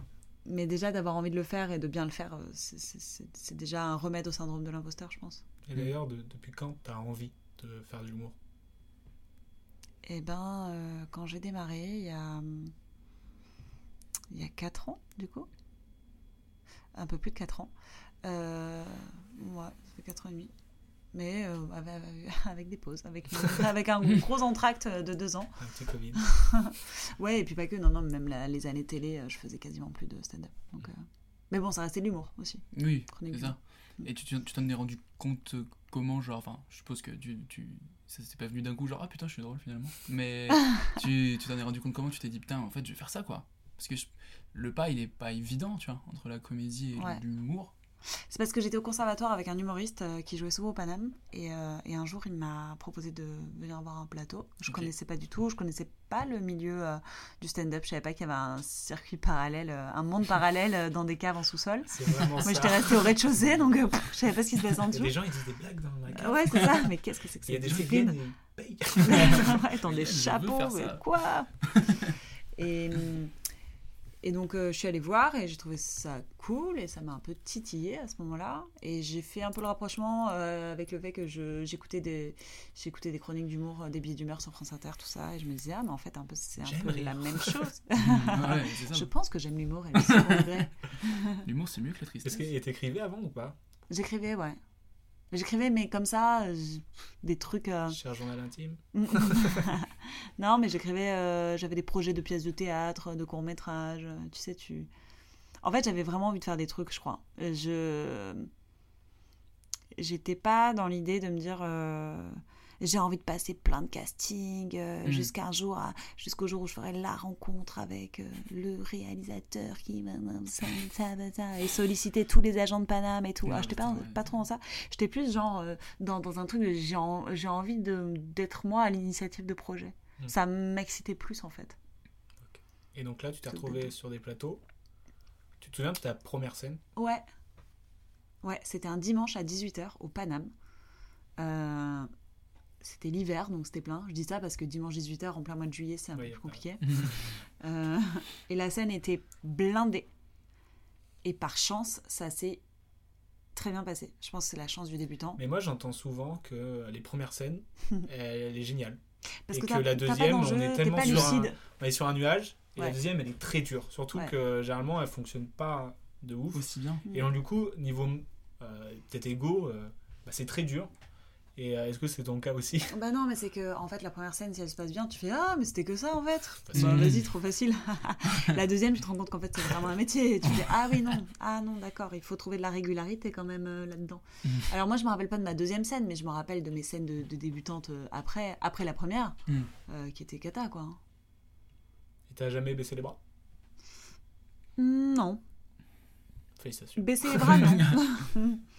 [laughs] mais déjà d'avoir envie de le faire et de bien le faire, euh, c'est- déjà un remède au syndrome de l'imposteur, je pense. Et d'ailleurs, de- depuis quand tu as envie de faire de l'humour? Eh ben, euh, quand j'ai démarré, il y a, il y a 4 ans, du coup. Un peu plus de 4 ans. Euh, ouais, ça fait 4 ans et demi. Mais euh, avec, avec des pauses, avec, une- [laughs] avec un gros entracte de 2 ans. Un petit Covid. [laughs] Ouais, et puis pas que, non, non, même la- les années télé, euh, je faisais quasiment plus de stand-up. Donc, euh, Mais bon, ça restait de l'humour aussi. Oui, c'est ça. Et tu t'en es rendu compte comment, genre, enfin, je suppose que tu, tu ça s'est pas venu d'un coup, genre, ah putain, je suis drôle finalement. Mais [laughs] tu tu t'en es rendu compte comment? Tu t'es dit, putain, en fait, je vais faire ça, quoi. Parce que je- le pas, il est pas évident, tu vois, entre la comédie et Ouais. l'humour. C'est parce que j'étais au conservatoire avec un humoriste euh, qui jouait souvent au Paname et, euh, et un jour il m'a proposé de venir voir un plateau. Je Ok. connaissais pas du tout, je connaissais pas le milieu euh, du stand-up, je savais pas qu'il y avait un circuit parallèle, un monde parallèle dans des caves en sous-sol. [laughs] Moi ça. j'étais restée au rez-de-chaussée donc pff, je savais pas ce qui se passait en dessous. des gens, ils disent des blagues dans la cave. Euh, Ouais, c'est ça, [laughs] mais qu'est-ce que c'est que Il y a des gens qui viennent et payent. [laughs] Ouais, dans des Je chapeaux, mais ça. quoi? et, et donc euh, je suis allée voir et j'ai trouvé ça cool et ça m'a un peu titillé à ce moment-là. Et j'ai fait un peu le rapprochement euh, avec le fait que je- j'écoutais des, j'écoutais des chroniques d'humour, euh, des billets d'humeur sur France Inter, tout ça. Et je me disais, ah, mais en fait, un peu, c'est un peu rire. la même chose. [laughs] ouais, c'est ça. je pense que j'aime l'humour et. L'humour, c'est mieux que la Est-ce tristesse. que et t'écrivais avant ou pas? J'écrivais, ouais. J'écrivais, mais comme ça, des trucs. euh, Cher journal intime [laughs] non, mais j'écrivais, euh, j'avais des projets de pièces de théâtre, de courts métrages. Tu sais, tu. En fait, j'avais vraiment envie de faire des trucs, je crois. Je. J'étais pas dans l'idée de me dire. euh, j'ai envie de passer plein de castings euh, Mm. jusqu'à un jour, jusqu'au jour où je ferai la rencontre avec euh, le réalisateur qui et solliciter tous les agents de Paname et tout. Ouais, Ah, pas, putain, ouais. pas trop dans ça. J'étais plus genre euh, dans, dans un truc j'ai en- j'ai envie de- d'être moi à l'initiative de projet. Mm. Ça m'excitait plus en fait. Et donc là, tu t'es retrouvé sur des plateaux. Tu te souviens de ta première scène? Ouais. Ouais, c'était un dimanche à 18h au Paname. Euh, c'était l'hiver, donc c'était plein. Je dis ça parce que dimanche 18h en plein mois de juillet, c'est un peu plus pas- compliqué. [laughs] Euh, et la scène était blindée. Et par chance, ça s'est très bien passé. Je pense que c'est la chance du débutant. Mais moi, j'entends souvent que les premières scènes, [laughs] elle, elle est géniale. Parce et que la deuxième, on est tellement pas sur un, on est sur un nuage. Et la deuxième, elle est très dure. Surtout Ouais. que généralement, elle fonctionne pas de ouf. Aussi bien. Mm. Et donc, du coup, niveau euh, peut-être ego, euh, bah, c'est très dur. Et euh, est-ce que c'est ton cas aussi Bah non, mais c'est que en fait la première scène, si elle se passe bien, tu fais ah mais c'était que ça en fait. Bah vas-y, trop facile. [laughs] la deuxième, tu te rends compte qu'en fait c'est vraiment un métier. Et tu fais ah oui non, ah non d'accord, il faut trouver de la régularité quand même euh, là-dedans. Mhm. Alors moi je me rappelle pas de ma deuxième scène, mais je me rappelle de mes scènes de, de débutante euh, après après la première, euh, qui était cata quoi. Et t'as jamais baissé les bras? Non, Félicitations. baisser les bras non. [laughs]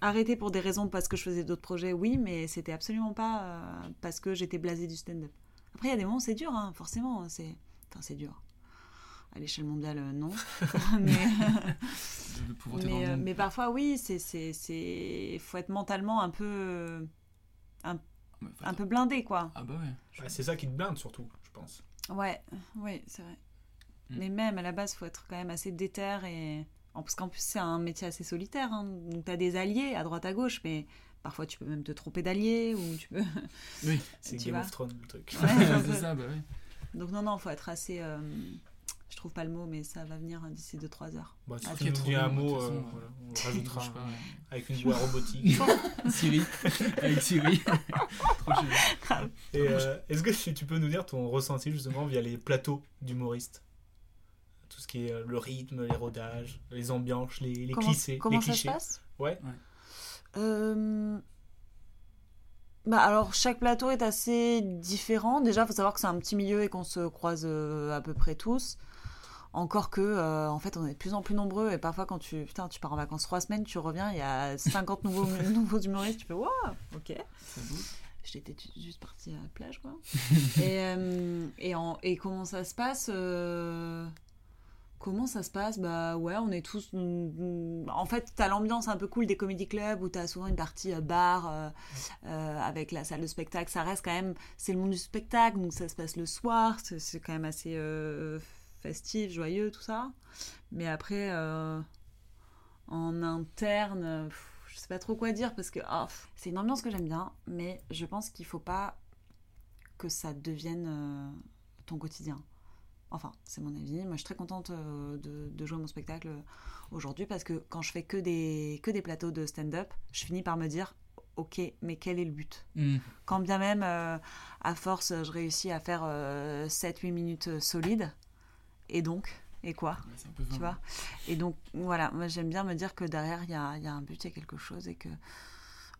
Arrêter pour des raisons parce que je faisais d'autres projets, oui, mais c'était absolument pas euh, parce que j'étais blasée du stand-up. Après, il y a des moments, c'est dur, hein, forcément. C'est... Enfin, c'est dur. À l'échelle mondiale, euh, non. [laughs] mais, mais, euh, mais parfois, oui, c'est, c'est, c'est... faut être mentalement un peu, Bah, un peu blindé, quoi. Ah bah ouais. Bah, c'est ça qui te blinde surtout, je pense. Ouais, oui, c'est vrai. Mm. Mais même à la base, faut être quand même assez déter et. Parce qu'en plus, c'est un métier assez solitaire. Hein. Donc, tu as des alliés à droite à gauche, mais parfois, tu peux même te tromper d'alliés ou tu peux. [laughs] Oui. C'est Game vois. of Thrones le truc. Ouais, c'est [laughs] ça, bah ouais. Donc, non, non, faut être assez. euh, Je trouve pas le mot, mais ça va venir d'ici 2-3 heures. Bah, si Ah, tu nous dis un mot, euh, voilà, on le rajoutera [laughs] pas, ouais. avec une voix robotique. Siri. Avec Siri. Trop. Et euh, est-ce que tu peux nous dire ton ressenti justement via les plateaux d'humoristes? Tout ce qui est euh, le rythme, les rodages, les ambiances, les, les comment clichés. comment les ça se passe Ouais. Euh, Bah alors chaque plateau est assez différent. Déjà, faut savoir que c'est un petit milieu et qu'on se croise euh, à peu près tous. Encore que, euh, en fait, on est de plus en plus nombreux et parfois quand tu, putain, tu pars en vacances trois semaines, tu reviens, il y a 50 nouveaux, [laughs] nouveaux humoristes, tu fais waouh, ok. J'étais juste partie à la plage, quoi. et, euh, et, en- et comment ça se passe euh, Comment ça se passe? Bah ouais, on est tous. En fait, t'as l'ambiance un peu cool des comédie clubs où t'as souvent une partie euh, bar euh, euh, avec la salle de spectacle. Ça reste quand même. C'est le monde du spectacle, donc ça se passe le soir. C'est quand même assez festif, joyeux, tout ça. Mais après, en interne. je sais pas trop quoi dire parce que pff, c'est une ambiance que j'aime bien, mais je pense qu'il faut pas que ça devienne ton quotidien. Enfin, c'est mon avis. Moi, je suis très contente euh, de, de jouer mon spectacle euh, aujourd'hui parce que quand je fais que des, que des plateaux de stand-up, je finis par me dire Ok, mais quel est le but? Mm. Quand bien même, euh, à force, je réussis à faire 7-8 minutes euh, solides, et donc Et quoi? Ouais, tu vois? Et donc, voilà, moi j'aime bien me dire que derrière, il y a, il y a un but, il y a quelque chose, et que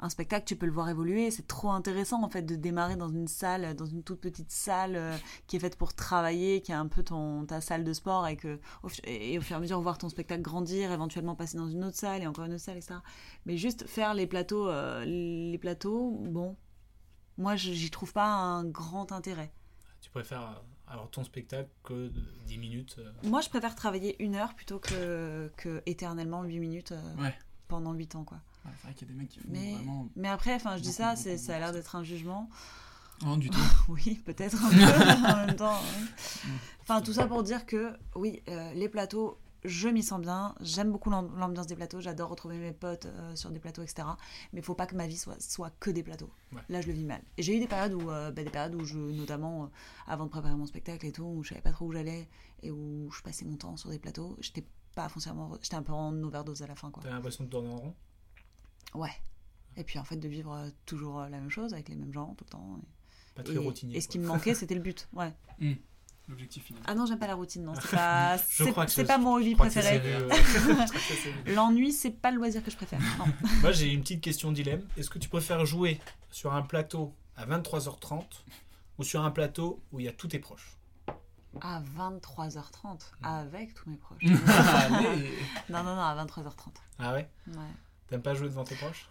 un spectacle, tu peux le voir évoluer. C'est trop intéressant, en fait, de démarrer dans une salle, dans une toute petite salle euh, qui est faite pour travailler, qui est un peu ton, ta salle de sport, et, que, au, fu- et au fur et à mesure, voir ton spectacle grandir, éventuellement passer dans une autre salle, et encore une autre salle, etc. Mais juste faire les plateaux, euh, les plateaux, bon, moi, je- j'y trouve pas un grand intérêt. Tu préfères avoir ton spectacle que de 10 minutes euh, Moi, je préfère travailler une heure plutôt que, que éternellement 8 minutes euh, Ouais. pendant 8 ans, quoi. Ouais, c'est vrai qu'il y a des mecs qui font Mais, vraiment. mais après, enfin, je dis ça, beaucoup, c'est, ça a l'air d'être un jugement. Non, du tout. [laughs] Oui, peut-être un peu [laughs] en même temps. oui. Enfin, tout ça pour dire que, oui, euh, les plateaux, je m'y sens bien. J'aime beaucoup l'am- l'ambiance des plateaux. J'adore retrouver mes potes euh, sur des plateaux, etc. Mais il faut pas que ma vie soit, soit que des plateaux. Ouais. Là, je le vis mal. Et j'ai eu des périodes où, euh, bah, des périodes où je, notamment, euh, avant de préparer mon spectacle et tout, où je savais pas trop où j'allais et où je passais mon temps sur des plateaux. J'étais pas foncièrement, j'étais un peu en overdose à la fin, quoi. T'as l'impression de tourner en rond? Ouais. Et puis en fait, de vivre euh, toujours euh, la même chose avec les mêmes gens tout le temps. Pas Et, très routinier. et ce quoi. qui me manquait, c'était le but. Ouais. [laughs] Mm. l'objectif final. Ah non, j'aime pas la routine, non. C'est [laughs] pas, Je c'est- crois que c'est je- pas mon hobby préféré. [laughs] L'ennui, c'est pas le loisir que je préfère. Non. Moi, j'ai une petite question dilemme. Est-ce que tu préfères jouer sur un plateau à 23h30 ou sur un plateau où il y a tous tes proches? À 23h30, avec tous mes proches. Non, non, non, à 23h30. Ah ouais? Ouais. T'aimes pas jouer devant tes proches?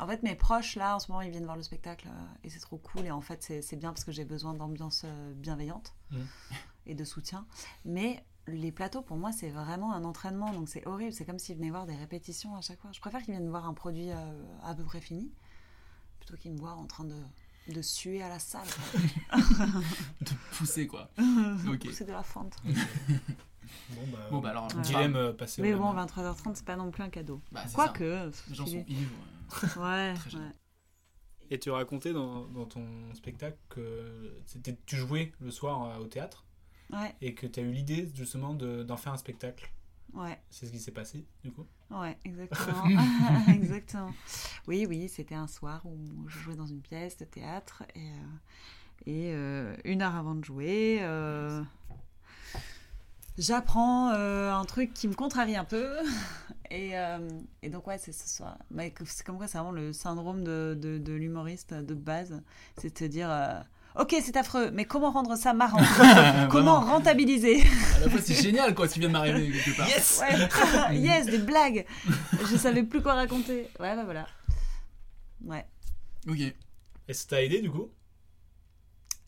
En fait, mes proches, là, en ce moment, ils viennent voir le spectacle euh, et c'est trop cool. Et en fait, c'est c'est bien parce que j'ai besoin d'ambiance euh, bienveillante Mm. [laughs] et de soutien. Mais les plateaux, pour moi, c'est vraiment un entraînement. Donc, c'est horrible. C'est comme s'ils venaient voir des répétitions à chaque fois. Je préfère qu'ils viennent voir un produit euh, à peu près fini plutôt qu'ils me voient en train de, de suer à la salle. [laughs] De pousser quoi. [laughs] Ok. C'est de la fente. Bon, bah, Bon, bah alors, dilemme euh, passé Mais bon, main. 23h30, c'est pas non plus un cadeau. Bah. Quoique. Les gens sont ivres. [laughs] Ouais, Très ouais. Et tu racontais dans, dans ton spectacle que c'était, tu jouais le soir euh, au théâtre Ouais, et que tu as eu l'idée justement de- d'en faire un spectacle. ouais. C'est ce qui s'est passé du coup Ouais, [laughs] exactement. [laughs] exactement. Oui, oui, c'était un soir où je jouais dans une pièce de théâtre et, euh, et euh, une heure avant de jouer, euh, j'apprends euh, un truc qui me contrarie un peu. [laughs] Et, euh, et donc, ouais, c'est ce soir. Mais c'est comme quoi, c'est vraiment le syndrome de, de, de l'humoriste de base. C'est de se dire. euh, Ok, c'est affreux, mais comment rendre ça marrant [laughs] [laughs] Comment rentabiliser À la fois, c'est génial quoi, tu viens de m'arriver quelque part. Yes Ouais. yes, des blagues. Je savais plus quoi raconter. Ouais, bah voilà. Ouais. Ok. Et ça t'a aidé du coup?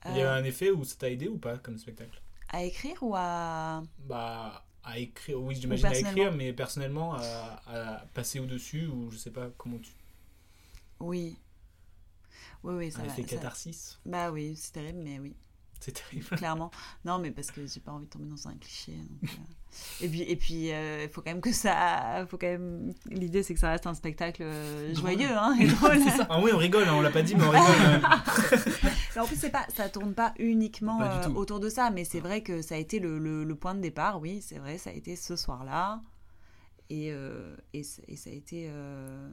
Il y a un effet où ça t'a aidé ou pas comme spectacle? À écrire ou à. Bah, à écrire, oui, j'imagine à écrire, mais personnellement, à, à passer au-dessus, ou je sais pas comment tu. Oui. Oui, oui, ça Un va. effet ça- catharsis Bah oui, c'est terrible, mais oui, [laughs] C'est terrible. clairement. Non, mais parce que j'ai pas envie de tomber dans un cliché. donc, euh. Et puis, et puis, euh, il faut quand même que ça, faut quand même. L'idée, c'est que ça reste un spectacle euh, joyeux, hein, [laughs] et drôle. Ah oui, on rigole, hein, on l'a pas dit, mais on rigole. [laughs] Mais en plus, c'est pas, ça tourne pas uniquement Pas euh, autour de ça, mais c'est vrai que ça a été le, le- le point de départ. Oui, c'est vrai, ça a été ce soir-là. Et, euh, et, ça a été euh,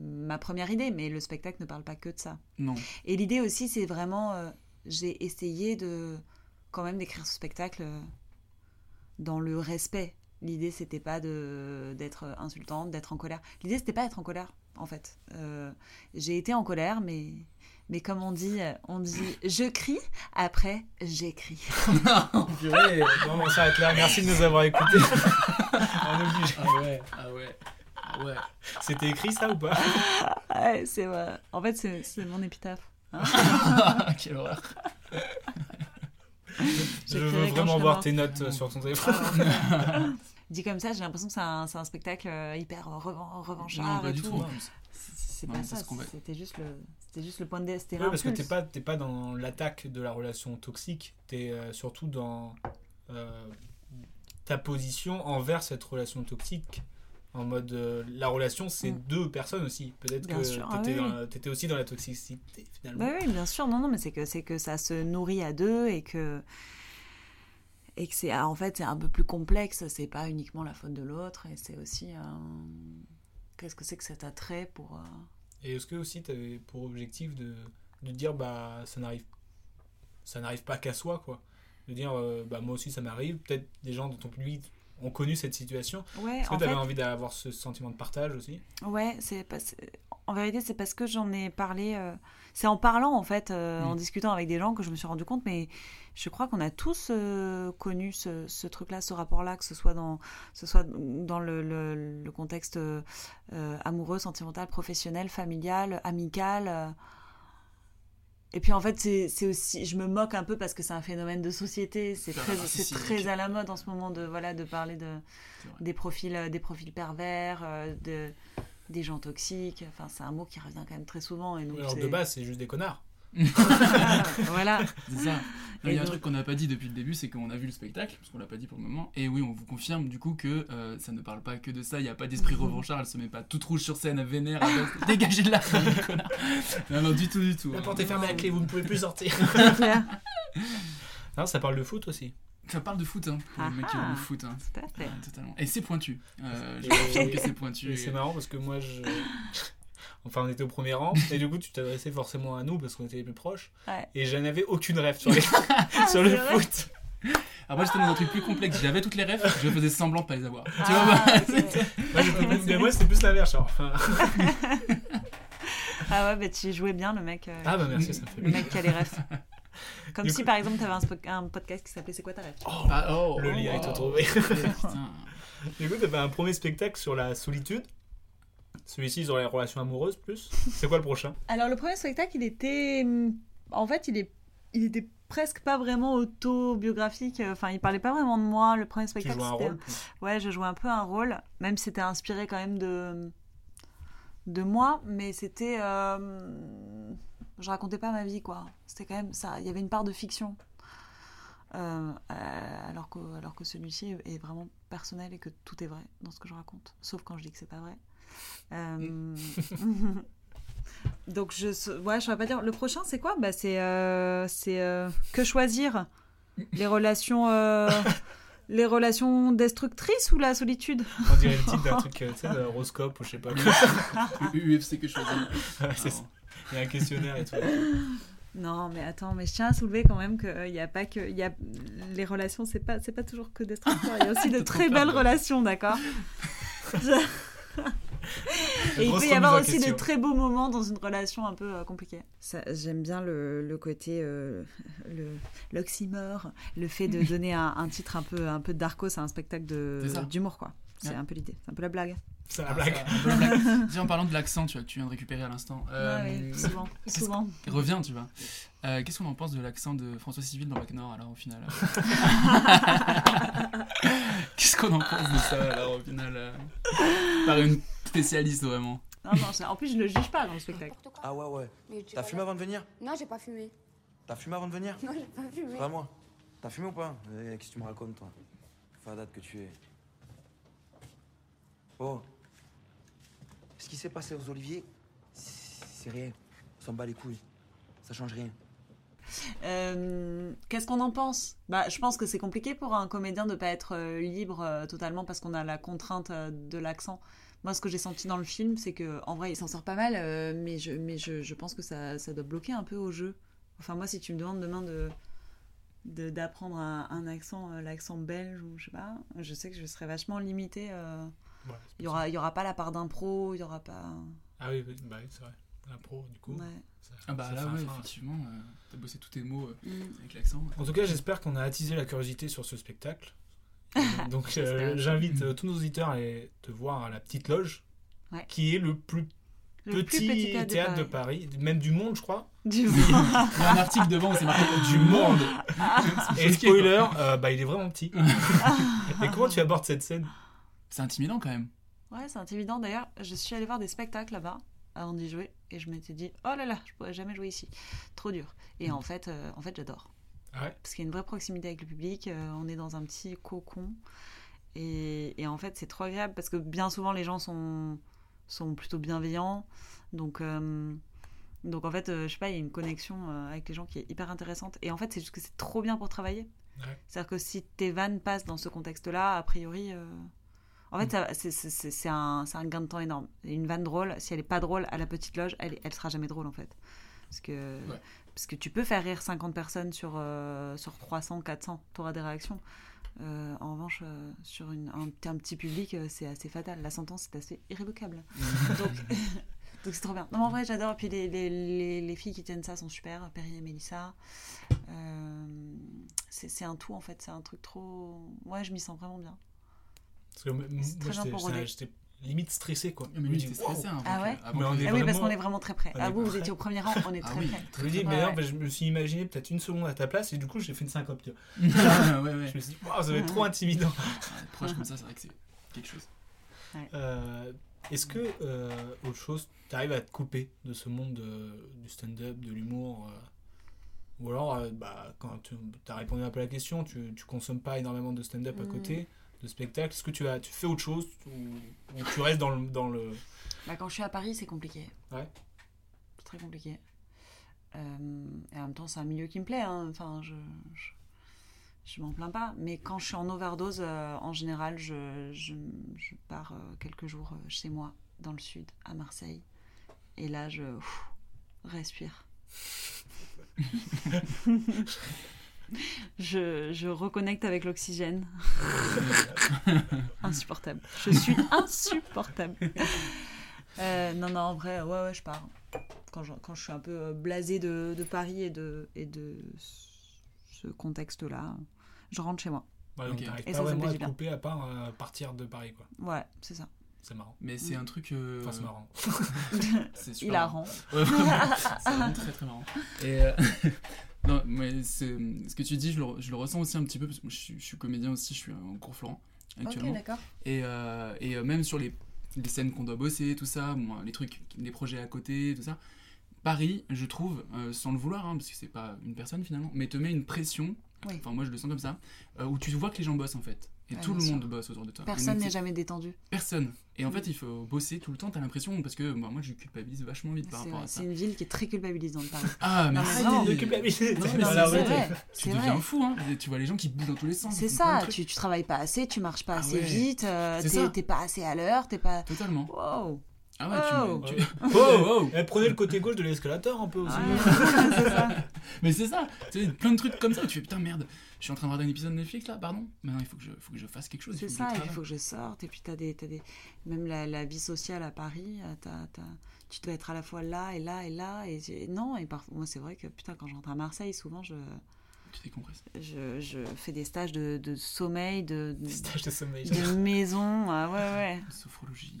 ma première idée, mais le spectacle ne parle pas que de ça. Non. Et l'idée aussi, c'est vraiment, euh, j'ai essayé de quand même d'écrire ce spectacle euh, dans le respect. L'idée, c'était pas de d'être insultante, d'être en colère. L'idée, c'était pas d'être en colère, en fait. Euh, j'ai été en colère, mais mais comme on dit, on dit, je crie, après j'écris. [laughs] Purée, bon, on s'arrête là. Merci de nous avoir écoutés. [laughs] on est obligé. Ah ouais. Ah ouais. Ah ouais. C'était écrit ça ou pas? Ouais, c'est vrai. En fait, c'est mon épitaphe. [laughs] Quelle horreur. [laughs] Je veux vraiment voir tes notes euh, sur ton téléphone. [laughs] Dit comme ça, j'ai l'impression que c'est un, c'est un spectacle euh, hyper revan- revanchard Non, pas et du tout. plus. C'est Non, pas mais ça, c'était juste le c'était juste le point de dé- c'était Ouais, parce que l'impulse. t'es pas, t'es pas dans l'attaque de la relation toxique, t'es euh, surtout dans euh, ta position envers cette relation toxique. En mode, euh, la relation, c'est Mm. deux personnes aussi. Peut-être que ah oui, dans- t'étais aussi dans la toxicité finalement. Bah oui, bien sûr. Non, non, mais c'est que que ça se nourrit à deux et que et que c'est ah, en fait c'est un peu plus complexe. C'est pas uniquement la faute de l'autre et c'est aussi un... qu'est-ce que c'est que cet attrait pour. euh, Et est-ce que aussi t'avais pour objectif de, de dire, bah, ça n'arrive, ça n'arrive pas qu'à soi, quoi. De dire, euh, bah, moi aussi ça m'arrive. Peut-être des gens de ton public ont connu cette situation. Ouais, Est-ce que t'avais fait, envie d'avoir ce sentiment de partage aussi? Ouais, c'est en vérité, c'est parce que j'en ai parlé. euh, C'est en parlant, en fait, euh, en Mm. discutant avec des gens que je me suis rendu compte, mais je crois qu'on a tous euh, connu ce, ce truc-là, ce rapport-là, que ce soit dans, ce soit dans le, le- le contexte amoureux, sentimental, professionnel, familial, amical. Et puis en fait, c'est aussi, je me moque un peu parce que c'est un phénomène de société. C'est très, c'est très à la mode en ce moment de voilà de parler de des profils, euh, des profils pervers, euh, de, des gens toxiques. Enfin, c'est un mot qui revient quand même très souvent. Et donc Alors de base, c'est juste des connards. [laughs] voilà. C'est ça. Il y a un truc qu'on n'a pas dit depuis le début, c'est qu'on a vu le spectacle, parce qu'on l'a pas dit pour le moment. Et oui, on vous confirme du coup que euh, ça ne parle pas que de ça. Il n'y a pas d'esprit [laughs] revanchard. Elle se met pas toute rouge sur scène, vénère, à base- [laughs] dégagez de là, connard. Non, non, du tout, du tout. La hein. porte est fermée à clé, vous ne pouvez plus sortir. Non, ça parle de foot aussi. Ça parle de foot, hein. Pour le mec qui Ah ah. foot, hein. Tout à fait. Totalement. Et c'est pointu. Euh, je Et- confirme que c'est pointu. Et c'est marrant parce que moi, je... Enfin, on était au premier rang, et du coup, tu t'adressais forcément à nous parce qu'on était les plus proches. Ouais. Et je n'avais aucune rêve sur, les... [laughs] [laughs] sur c'est le foot. Alors moi j'étais dans un truc plus complexe, j'avais toutes les rêves, je faisais semblant de pas les avoir. Tu vois, Ah, bah, ok. c'était- Moi, mais c'était plus l'inverse. genre, Enfin... Ah ouais, bah tu jouais bien le mec. euh, Ah bah merci, ça me fait Le mec qui a les refs. Comme Du si coup- par exemple tu avais un, podcast qui s'appelait C'est quoi ta rêve? Ah, oh, Le oh, lien est oh. retrouvé. Putain. Du coup, t'avais un premier spectacle sur la solitude. Celui-ci sur les relations amoureuses plus. C'est quoi le prochain? Alors le premier spectacle, il était, hum, en fait, il est, il était presque pas vraiment autobiographique. Enfin, il parlait pas vraiment de moi. Le premier Tu spectacle, joues un rôle. Ouais, je jouais un peu un rôle, même si c'était inspiré quand même de de moi, mais c'était, euh, je racontais pas ma vie quoi. C'était quand même ça. Il y avait une part de fiction. Euh, euh, alors que, alors que celui-ci est vraiment personnel et que tout est vrai dans ce que je raconte, sauf quand je dis que c'est pas vrai. Euh, [laughs] Donc je, ouais, je saurais pas dire. Le prochain, c'est quoi? Bah c'est, euh, c'est euh, que choisir les relations, euh, les relations destructrices ou la solitude? On dirait le titre d'un truc, tu sais, de horoscope ou je sais pas quoi. [laughs] UFC que c'est ça. Il y a un questionnaire et tout. Non, mais attends, mais je tiens à soulever quand même qu'il n'y a pas que, il y a les relations, c'est pas, c'est pas toujours que destructeur. Il y a aussi [laughs] de très belles relations, d'accord? Je- [laughs] Et il peut y avoir aussi de très beaux moments dans une relation un peu euh, compliquée. J'aime bien le, le côté, euh, le l'oxymore, le fait de [laughs] donner un, un titre un peu, un peu darkos à un spectacle d'humour, quoi. C'est Ouais. un peu l'idée, c'est un peu la blague. C'est la Ah, blague. ça, un peu la blague. [laughs] Déjà en parlant de l'accent, tu vois, que tu viens de récupérer à l'instant. euh, Ouais, oui, souvent, souvent. Reviens, tu vois. Euh, Qu'est-ce qu'on en pense de l'accent de François Civil dans Bac Nord alors au final [laughs] Qu'est-ce qu'on en pense de ça alors au final euh, Par une spécialiste vraiment. Non, non, en plus, je le juge pas dans le spectacle. Ah ouais, ouais. T'as fumé avant de venir Non, j'ai pas fumé. T'as fumé avant de venir Non, j'ai pas fumé. Vraiment T'as fumé ou pas? Eh, Qu'est-ce que tu me racontes, toi? Fadade que tu es. Oh. Ce qui s'est passé aux Oliviers, c'est rien. On s'en bat les couilles. Ça change rien. Euh, Qu'est-ce qu'on en pense? Bah, Je pense que c'est compliqué pour un comédien de ne pas être euh, libre euh, totalement parce qu'on a la contrainte de l'accent. Moi, ce que j'ai senti dans le film, c'est que en vrai, il s'en sort pas mal, mais, je, mais je, je pense que ça, ça doit bloquer un peu au jeu. Enfin, moi, si tu me demandes demain de de- d'apprendre un, un accent, l'accent belge ou je sais pas, je sais que je serais vachement limitée. Ouais, il y aura, il y aura pas la part d'impro, il y aura pas. Ah oui, bah oui, c'est vrai. L'impro, du coup. Ouais. ça- Ah bah là ouais, effectivement, euh, t'as bossé tous tes mots euh, Mm. avec l'accent. En tout cas, j'espère qu'on a attisé la curiosité sur ce spectacle. [laughs] Donc, euh, j'invite euh, tous nos auditeurs à aller te voir à la Petite Loge, Ouais. qui est le plus Le plus petit, petit théâtre de Paris. même du monde, je crois. Du [laughs] Il y a un article devant où c'est marqué du monde. [laughs] Et spoiler, euh, bah, il est vraiment petit. Et comment tu abordes cette scène? C'est intimidant quand même. Ouais, c'est intimidant. D'ailleurs, je suis allée voir des spectacles là-bas avant d'y jouer et je m'étais dit oh là là, je pourrais jamais jouer ici, trop dur. Et en fait, euh, en fait, j'adore Ah ouais? Parce qu'il y a une vraie proximité avec le public. euh, on est dans un petit cocon et, et en fait, c'est trop agréable parce que bien souvent les gens sont sont plutôt bienveillants. Donc euh, donc en fait, je sais pas, il y a une connexion avec les gens qui est hyper intéressante. Et en fait, c'est juste que c'est trop bien pour travailler. Ouais. C'est-à-dire que si tes vannes passent dans ce contexte-là, a priori, en fait, c'est- un, gain de temps énorme. Une vanne drôle, si elle est pas drôle à la petite loge, elle, elle sera jamais drôle en fait. Parce que, Ouais. parce que tu peux faire rire 50 personnes sur, euh, sur 300, 400, tu auras des réactions. Euh, en revanche, euh, sur une, un, un petit public, c'est assez fatal. La sentence est assez irrévocable. [laughs] [laughs] Donc, c'est trop bien. Non, mais en vrai, j'adore. Et puis les, les, les, les filles qui tiennent ça sont super. Perrine et Mélissa. C'est c'est un tout en fait. C'est un truc trop. Ouais, je m'y sens vraiment bien. Parce que moi, très j'étais- j'étais j'étais limite stressé, quoi. Mais lui, t'es stressé waouh. avant Ah ouais avant Mais on est Ah oui, parce vraiment- qu'on est vraiment très près. Ah, vous, vous étiez au premier rang, on est Ah très oui, près. Je me dis, mais ouais. mais je me suis imaginé peut-être une seconde à ta place et du coup, j'ai fait une syncope. tu vois. [laughs] ouais, ouais. Je me suis dit, waouh, ça va être trop intimidant. Proche comme ça, c'est vrai que c'est quelque chose. Euh, Est-ce que, euh, autre chose, tu arrives à te couper de ce monde de- du stand-up, de l'humour euh, Ou alors, euh, bah, quand tu as répondu un peu à la question, tu, tu consommes pas énormément de stand-up à Mm. côté, de spectacle. Est-ce que tu, as, tu fais autre chose ou, ou tu restes dans le. Dans le... Bah, quand je suis à Paris, c'est compliqué. Ouais. C'est très compliqué. Euh, et en même temps, c'est un milieu qui me plaît. hein. Enfin, je, je, je m'en plains pas. Mais quand je suis en overdose, euh, en général, je, je, je pars euh, quelques jours chez moi, dans le sud, à Marseille. Et là, je ouf, respire. [laughs] je, je reconnecte avec l'oxygène. [laughs] insupportable. Je suis insupportable. Euh, non, non, en vrai, ouais, ouais, je pars. Quand je, quand je suis un peu euh, blasée de, de Paris et de, et de ce contexte-là, je rentre chez moi. Ouais, donc Ok. t'arrives Et pas vraiment à te couper à part euh, partir de Paris, quoi. Ouais, c'est ça. C'est marrant. Mais c'est Mm. un truc. euh, Enfin, c'est marrant. [laughs] [laughs] c'est super Hilarant. C'est vraiment très très marrant. Et euh, non, mais c'est ce que tu dis, je le, je le ressens aussi un petit peu parce que moi, je, suis, je suis comédien aussi, je suis en cours Florent actuellement. et euh, et euh, même sur les, les scènes qu'on doit bosser, tout ça, bon, les trucs, les projets à côté, tout ça. Paris, je trouve, euh, sans le vouloir, hein, parce que c'est pas une personne finalement, mais te met une pression. Oui. Enfin, moi je le sens comme ça, euh, où tu vois que les gens bossent en fait. Et Ouais, tout le monde bosse autour de toi. Personne n'est jamais détendu. Personne. Et en Mm. fait, il faut bosser tout le temps, t'as l'impression, parce que bah, moi je culpabilise vachement vite par rapport vrai, à ça. c'est une ville qui est très culpabilisante, Paris. Ah, mais arrête de culpabiliser. Tu C'est deviens vrai. fou, hein. Tu vois les gens qui bougent dans tous les sens. C'est ça, tu, tu travailles pas assez, tu marches pas Ah assez ouais. vite, euh, t'es pas assez à l'heure, t'es pas. Totalement. Wow! Ah ouais, Oh. tu. Oh, [laughs] oh. Eh, prenez le côté gauche de l'escalator un peu aussi. Ouais, [laughs] c'est ça. Mais c'est ça. Tu sais, plein de trucs comme ça. où Tu fais putain, merde. Je suis en train de regarder un épisode de Netflix là, pardon. Maintenant, il faut que je, faut que je fasse quelque chose. C'est il faut ça, que je il faut que je sorte. Et puis, t'as des, t'as des... même la, la vie sociale à Paris, euh, t'as- t'as- tu dois être à la fois là et là et là. Et non, et parfois, moi, c'est vrai que putain, quand je rentre à Marseille, souvent, je, Tu décompresses. je, je fais des stages de, de sommeil, de, Des stages de sommeil. de maison. Ah, ouais, [laughs] Sophrologie.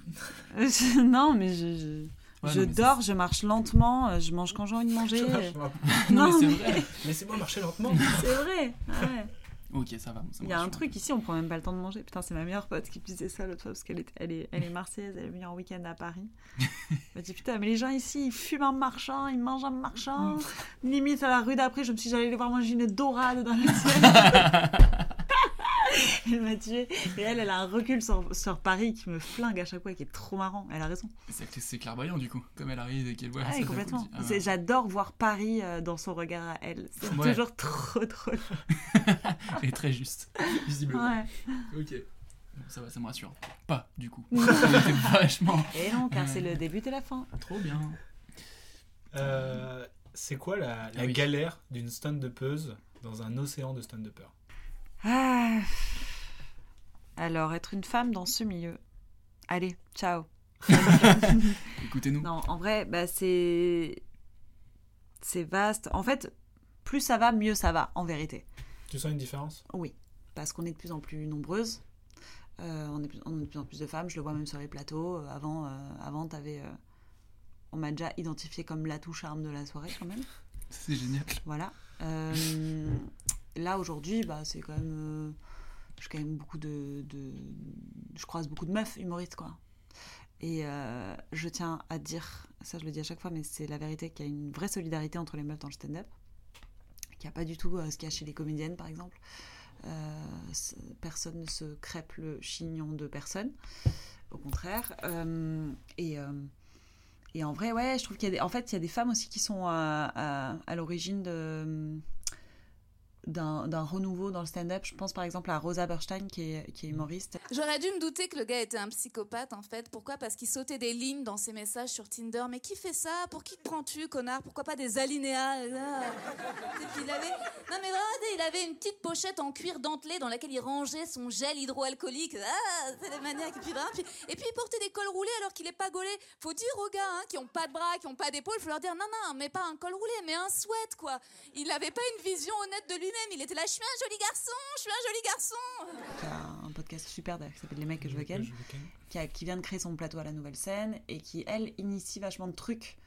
ouais. [laughs] Je- non, mais je, je, Ouais, je non, mais dors, je marche lentement, euh, je mange quand j'ai envie de manger. Je marche pas. [laughs] Non, Non, mais mais- c'est vrai. Laissez-moi marcher lentement. C'est vrai. ah ouais. Ok, ça va. Il y a un truc ici, on prend même pas le temps de manger. Putain, c'est ma meilleure pote qui me disait ça l'autre fois parce qu'elle est, elle est, elle est marseillaise, elle est venue en week-end à Paris. [laughs] Elle m'a dit putain, mais les gens ici, ils fument en marchant, ils mangent en marchant. Limite à la rue d'après, je me suis dit, j'allais les voir manger une dorade dans la. [laughs] [laughs] elle m'a tué. Et elle, elle a un recul sur, sur Paris qui me flingue à chaque fois, et qui est trop marrant. Elle a raison. C'est clairement du coup. Comme elle arrive et qu'elle voit. Ouais, ça, complètement. ah, J'adore voir Paris euh, dans son regard à elle. C'est Ouais. toujours trop drôle. [laughs] Elle est très juste, [laughs] visiblement. Ouais. Ok. Ça va, ça me rassure. Pas, du coup. Vachement. Et non, car c'est le début et la fin. Trop bien. Euh, c'est quoi la, la Ah oui. galère d'une stand-upeuse dans un océan de stand-uppers? Ah. Alors, être une femme dans ce milieu. Allez, ciao. [laughs] Écoutez-nous. Non, en vrai, bah, c'est. C'est vaste. En fait, plus ça va, mieux ça va, en vérité. Tu sens une différence? Oui, parce qu'on est de plus en plus nombreuses. Euh, on, est, plus- on est de plus en plus de femmes. Je le vois même sur les plateaux. Euh, Avant, euh, avant t'avais. euh, on m'a déjà identifié comme l'atout charme de la soirée, quand même. [laughs] C'est génial. Voilà. Là, aujourd'hui, bah, c'est quand même. euh, quand même beaucoup de, Je croise beaucoup de meufs humoristes, quoi. Et euh, je tiens à dire, ça je le dis à chaque fois, mais c'est la vérité, qu'il y a une vraie solidarité entre les meufs dans le stand-up. Qu'il n'y a pas du tout euh, ce qu'il y a chez les comédiennes, par exemple. Euh, personne ne se crêpe le chignon de personne. Au contraire. Et. en vrai, ouais, je trouve qu'il y a des, en fait, y a des femmes aussi qui sont à l'origine de d'un renouveau dans le stand-up. Je pense par exemple à Rosa Berstein qui est, qui est humoriste. J'aurais dû me douter que le gars était un psychopathe en fait. Pourquoi? Parce qu'il sautait des lignes dans ses messages sur Tinder. Mais qui fait ça? Pour qui te prends-tu, connard? Pourquoi pas des alinéas? Ah. Et puis il avait. Non mais vraiment, il avait une petite pochette en cuir dentelé dans laquelle il rangeait son gel hydroalcoolique. Ah, c'est des maniaques. Et puis, vraiment, puis- et puis il portait des cols roulés alors qu'il est pas gaulé. Faut dire aux gars hein, qui ont pas de bras, qui ont pas d'épaules, faut leur dire non non, mais pas un col roulé, mais un sweat quoi. Il avait pas une vision honnête de lui-même. Il était là, je suis un joli garçon, je suis un joli garçon. qui a un podcast super d'ailleurs qui s'appelle Les mecs que je veux ken, qui, a- qui vient de créer son plateau à la nouvelle scène et qui, elle, initie vachement de trucs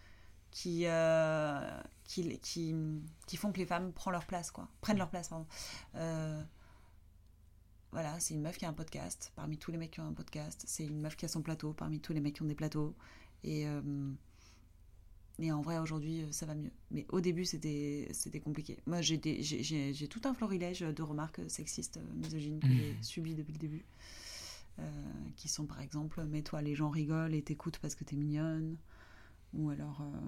qui, euh, qui, qui, qui font que les femmes prennent leur place, quoi. Prennent leur place, pardon. Euh, voilà, c'est une meuf qui a un podcast parmi tous les mecs qui ont un podcast. C'est une meuf qui a son plateau parmi tous les mecs qui ont des plateaux. Et, euh, et en vrai, aujourd'hui, euh, ça va mieux. Mais au début, c'était c'était compliqué. Moi, j'ai tout un florilège de remarques sexistes, euh, misogynes que j'ai subies depuis le début. Euh, qui sont par exemple, mais toi, les gens rigolent et t'écoutent parce que t'es mignonne. Ou alors. euh,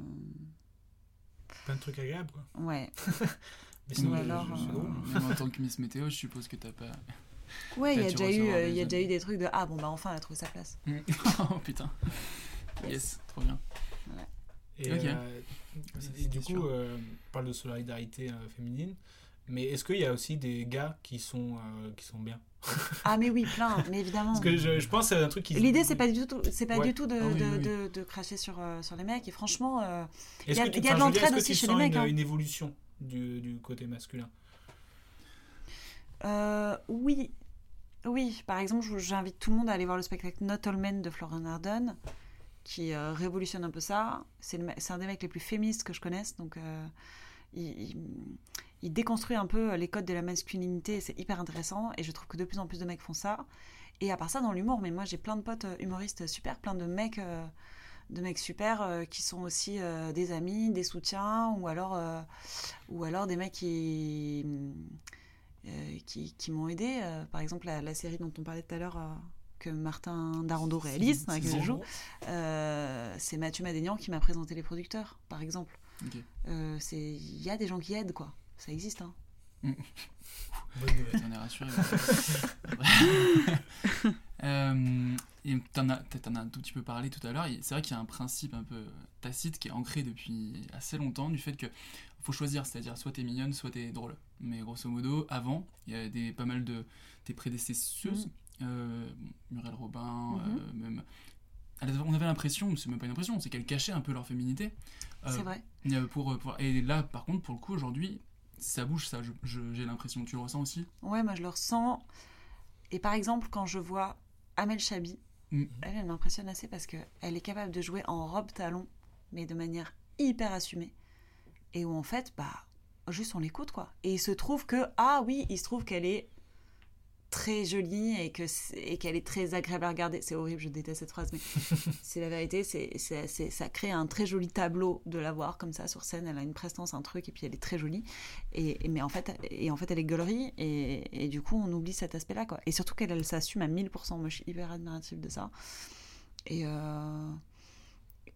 Plein de trucs agréables, quoi. Ouais. [laughs] Mais Ou sinon, alors, je- je- euh, en tant que Miss Météo, je suppose que t'as pas. [laughs] Ouais, il y a déjà eu, y a des- déjà eu des trucs de ah bon bah enfin elle a trouvé sa place. [laughs] oh putain. Yes, trop bien. Et, euh, et du coup, euh, on parle de solidarité euh, féminine. Mais est-ce qu'il y a aussi des gars qui sont, euh, qui sont bien? [laughs] Ah mais oui, plein, mais évidemment. Parce que je, je pense que c'est un truc qui. L'idée, c'est pas du tout, c'est pas Ouais. du tout de, Ah oui, de, oui, oui. de- de cracher sur, sur les mecs. Et franchement, il y a, que tu, il y a de l'entraide est-ce que aussi tu chez sens les mecs. Une, hein. une évolution du, du côté masculin? Euh, oui, oui. Par exemple, j'invite tout le monde à aller voir le spectacle Not All Men de Florian Arden, qui euh, révolutionne un peu ça. C'est un des mecs les plus féministes que je connaisse, donc euh, il, déconstruit un peu les codes de la masculinité. C'est hyper intéressant, et je trouve que de plus en plus de mecs font ça. Et à part ça, dans l'humour, mais moi j'ai plein de potes euh, humoristes super, plein de mecs. de mecs super qui sont aussi des amis, des soutiens, ou alors, ou alors des mecs qui, qui, m'ont aidé. Par exemple, la, série dont on parlait tout à l'heure, que Martin Darando réalise, dans joue, euh, c'est Mathieu Madénian qui m'a présenté les producteurs, par exemple. Euh, Il y a des gens qui aident, quoi. Ça existe, hein. Bonne nouvelle. T'en es rassuré. euh, et t'en as, t'en as un tout petit peu parlé tout à l'heure. C'est vrai qu'il y a un principe un peu tacite qui est ancré depuis assez longtemps du fait que faut choisir, c'est-à-dire soit t'es mignonne, soit t'es drôle. Mais grosso modo, avant, il y a des, pas mal de tes prédécesseuses, euh, Muriel Robin, Mhm. euh, même. On avait l'impression, c'est même pas une impression, c'est qu'elles cachaient un peu leur féminité. Euh, C'est vrai. euh, Pour, pour, et là, par contre, pour le coup, aujourd'hui, ça bouge, ça, j'ai l'impression. Tu le ressens aussi? Ouais, moi je le ressens. Et par exemple, quand je vois Amel Chabi, Mm. elle, elle m'impressionne assez parce qu'elle est capable de jouer en robe talon, mais de manière hyper assumée. Et où en fait, bah, juste on l'écoute quoi. Et il se trouve que, ah oui, il se trouve qu'elle est très jolie et que et qu'elle est très agréable à regarder. C'est horrible, je déteste cette phrase, mais [laughs] c'est la vérité. C'est, ça crée un très joli tableau de la voir comme ça sur scène. Elle a une prestance, un truc, et puis elle est très jolie. Et, et- mais en fait, et en fait, elle est gaulerie et, et du coup, on oublie cet aspect-là, quoi. Et surtout qu'elle, elle s'assume à 1000%. Moi, je suis hyper admirative de ça. Et euh,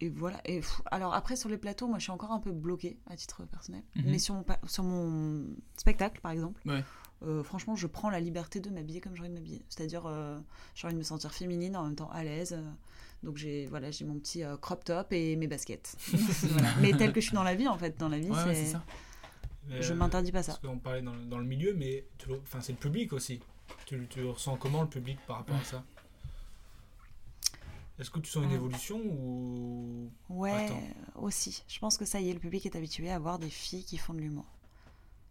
et voilà. Et pff, alors après sur les plateaux, moi, je suis encore un peu bloquée à titre personnel. Mhm. Mais sur mon sur mon spectacle, par exemple. Ouais. Euh, franchement, je prends la liberté de m'habiller comme j'ai envie de m'habiller. C'est-à-dire, euh, j'ai envie de me sentir féminine en même temps à l'aise. euh, donc j'ai voilà, j'ai mon petit euh, crop top et mes baskets. [laughs] Voilà. Mais tel que je suis dans la vie, en fait, dans la vie, Ouais, c'est ça. Je m'interdis pas ça. Parce qu'on parlait dans, le- dans le milieu, mais enfin, c'est le public aussi. Tu, tu ressens comment le public par rapport à ça? Est-ce que tu sens une évolution ou Ouais, Attends. aussi. Je pense que ça y est, le public est habitué à voir des filles qui font de l'humour.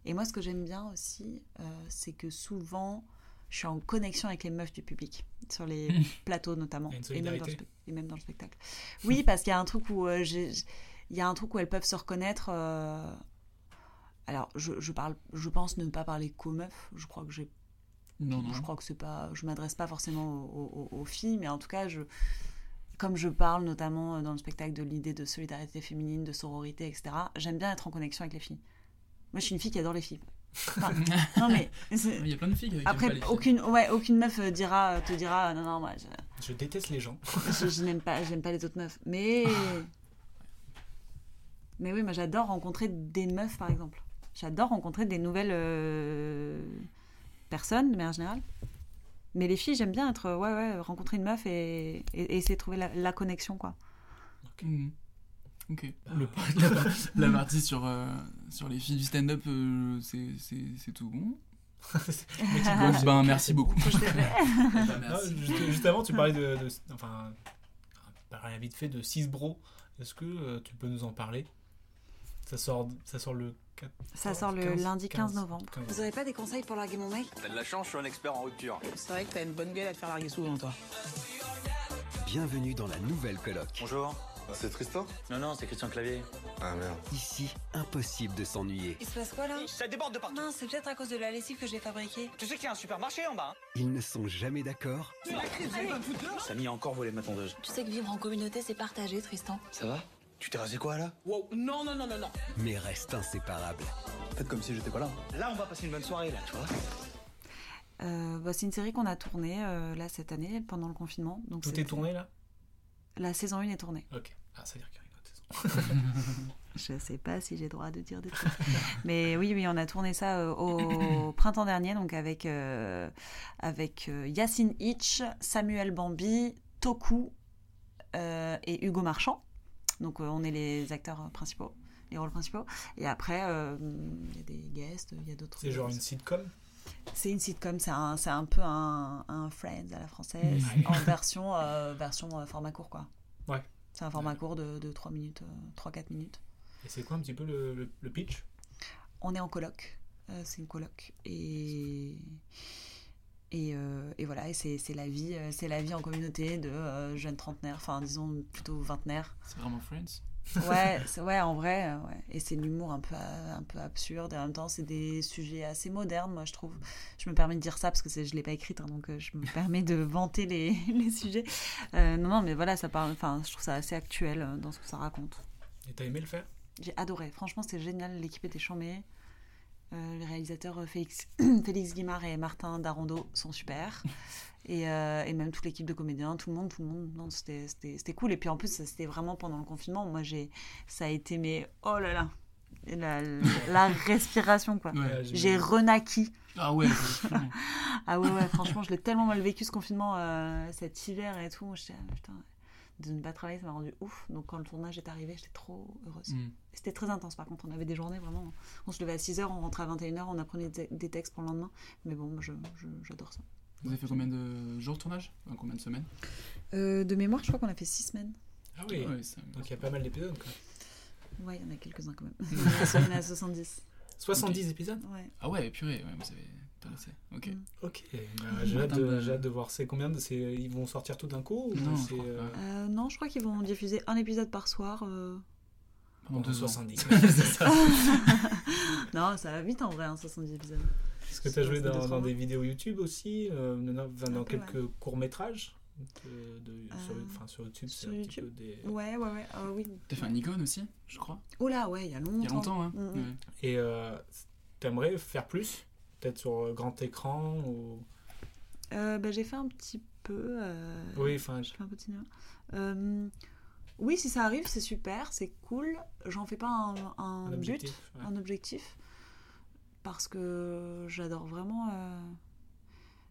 Et moi, ce que j'aime bien aussi, euh, c'est que souvent, je suis en connexion avec les meufs du public, sur les [laughs] plateaux notamment, et même, dans le solidarité. spe- et même dans le spectacle. Oui, parce qu'il y a un truc où euh, il y a un truc où elles peuvent se reconnaître. euh, Alors, je, je parle, je pense ne pas parler qu'aux meufs. Je crois que j'ai Non, non. je crois que c'est pas je m'adresse pas forcément aux, aux- aux filles mais en tout cas je comme je parle notamment dans le spectacle de l'idée de solidarité féminine de sororité etc j'aime bien être en connexion avec les filles moi je suis une fille qui adore les filles [laughs] Enfin, non mais Il y a plein de filles qui pas après les filles. aucune ouais aucune meuf euh, dira te dira euh, non non moi je, Je déteste les gens. [laughs] je, je n'aime pas j'aime pas les autres meufs mais mais oui moi j'adore rencontrer des meufs par exemple j'adore rencontrer des nouvelles euh, personnes de manière générale mais les filles j'aime bien être ouais ouais rencontrer une meuf et, et- et essayer de trouver la, la connexion quoi Mhm. Ok. Le- [laughs] la, la partie sur, euh, sur les filles du stand-up, euh, c'est tout bon. [laughs] Donc, ben, merci beaucoup. [laughs] Eh ben, Non, juste, juste avant, tu parlais de, de- enfin, rien vite fait de 6 bros. Est-ce que euh, tu peux nous en parler? Ça sort, ça sort le 4. ça sort le lundi 15 novembre Vous avez pas des conseils pour larguer mon mec T'as de la chance, je suis un expert en rupture. C'est vrai que t'as une bonne gueule à te faire larguer souvent, toi. Bienvenue dans la nouvelle coloc. Bonjour. C'est Tristan Non, non, c'est Christian Clavier. Ah merde. Ici, impossible de s'ennuyer. il se passe quoi là? Ça déborde de partout. non c'est peut-être à cause de la lessive que j'ai fabriquée Tu sais qu'il y a un supermarché en bas. Ils ne sont jamais d'accord, C'est la crise, allez pas foutre Samy a encore volé ma tondeuse. Tu sais que vivre en communauté, c'est partagé, Tristan. Ça va? Tu t'es rasé quoi là? Wow, non, non, non, non, non. mais restent inséparables. Faites comme si j'étais pas là. Là, on va passer une bonne soirée là, tu vois. Euh, bah, c'est une série qu'on a tournée euh, là cette année pendant le confinement donc Tout c'est- est tourné là? La saison 1 est tournée Ok. Ah, ça veut dire qu'il y a une autre saison. [laughs] Je sais pas si j'ai droit de dire des trucs. Mais oui, oui, on a tourné ça euh, au [coughs] printemps dernier, donc avec, euh, avec euh, Yacine Hitch, Samuel Bambi, Toku euh, et Hugo Marchand. Donc euh, on est les acteurs principaux, les rôles principaux. Et après, euh, il y a des guests, il y a d'autres. C'est genre une sitcom? C'est une sitcom, c'est un, c'est un peu un, un Friends à la française, en version, euh, version euh, format court, quoi. Ouais. C'est un format court de, de 3 minutes, 3-4 minutes. Et c'est quoi un petit peu le, le- le pitch? On est en coloc, euh, c'est une coloc. Et, et, euh, et voilà, et c'est c'est la vie, euh, c'est la vie en communauté de euh, jeunes trentenaires, enfin disons plutôt vingtenaires. C'est vraiment Friends? Ouais, c'est- ouais, en vrai, euh, ouais. Et c'est l'humour un peu, euh, un peu absurde. Et en même temps, c'est des sujets assez modernes, moi, je trouve. Je me permets de dire ça parce que c'est- je l'ai pas écrite, hein, donc euh, je me [laughs] permets de vanter les, [laughs] les sujets. Euh, non, non, mais voilà, ça parle. Enfin, je trouve ça assez actuel dans ce que ça raconte. Et t'as aimé le faire? J'ai adoré. Franchement, c'était génial. L'équipe était chambée. Euh, les réalisateurs euh, Félix, [clears throat] Félix Guimard et Martin Darondo sont super. Et, euh, et même toute l'équipe de comédiens, tout le monde, tout le monde. Non, c'était, c'était, c'était cool. Et puis en plus, ça, c'était vraiment pendant le confinement. Moi, j'ai, ça a été mais oh là là, la, la respiration quoi. Ouais, j'ai j'imagine. renaquis. Ah ouais, franchement. [laughs] ah ouais, ouais, franchement, je l'ai tellement mal vécu ce confinement euh, cet hiver et tout. J'étais, ah, putain, de ne pas travailler, ça m'a rendu ouf. Donc quand le tournage est arrivé, j'étais trop heureuse. Mm. C'était très intense par contre. On avait des journées vraiment. On se levait à 6h, on rentrait à 21h, on apprenait des textes pour le lendemain. Mais bon, moi, je, je- j'adore ça. Vous avez fait combien de jours de tournage? Enfin, Combien de semaines? Euh, de mémoire, je crois qu'on a fait 6 semaines. Ah oui, Ouais, ça- donc il y a pas mal d'épisodes. quoi. Ouais, il y en a quelques-uns quand même. Il y en a- il y en a 70. 70 épisodes? Ouais. Ah ouais, purée, ouais, vous avez Ok. Ok, bah, j'ai hâte, de- bah- j'ai hâte de voir. C'est combien de, c'est, Ils vont sortir tout d'un coup ou Non, je c'est, crois euh, Euh, non, je crois qu'ils vont diffuser un épisode par soir. euh. Pendant Bon, deux ans. [laughs] 70. [laughs] C'est ça. [laughs] non, ça va vite en vrai, hein, 70 épisodes. Est-ce que tu as joué dans, des vidéos YouTube aussi euh, non, non, enfin, Dans Un peu, quelques courts-métrages de, de- sur, Euh, enfin, sur YouTube, c'est sur un petit YouTube peu des... Ouais, ouais, ouais. euh, oui. T'as fait un icône aussi, je crois Oh là, ouais, il y a longtemps. Il y a longtemps, hein. Mm, mm. Ouais. Et euh, t'aimerais faire plus? Peut-être sur euh, grand écran ou... Euh, bah, j'ai fait un petit peu. euh, Oui, enfin, J'ai fait un peu de cinéma. Euh, oui, si ça arrive, c'est super, c'est cool. J'en fais pas un, un Un but, ouais. un objectif, parce que j'adore vraiment.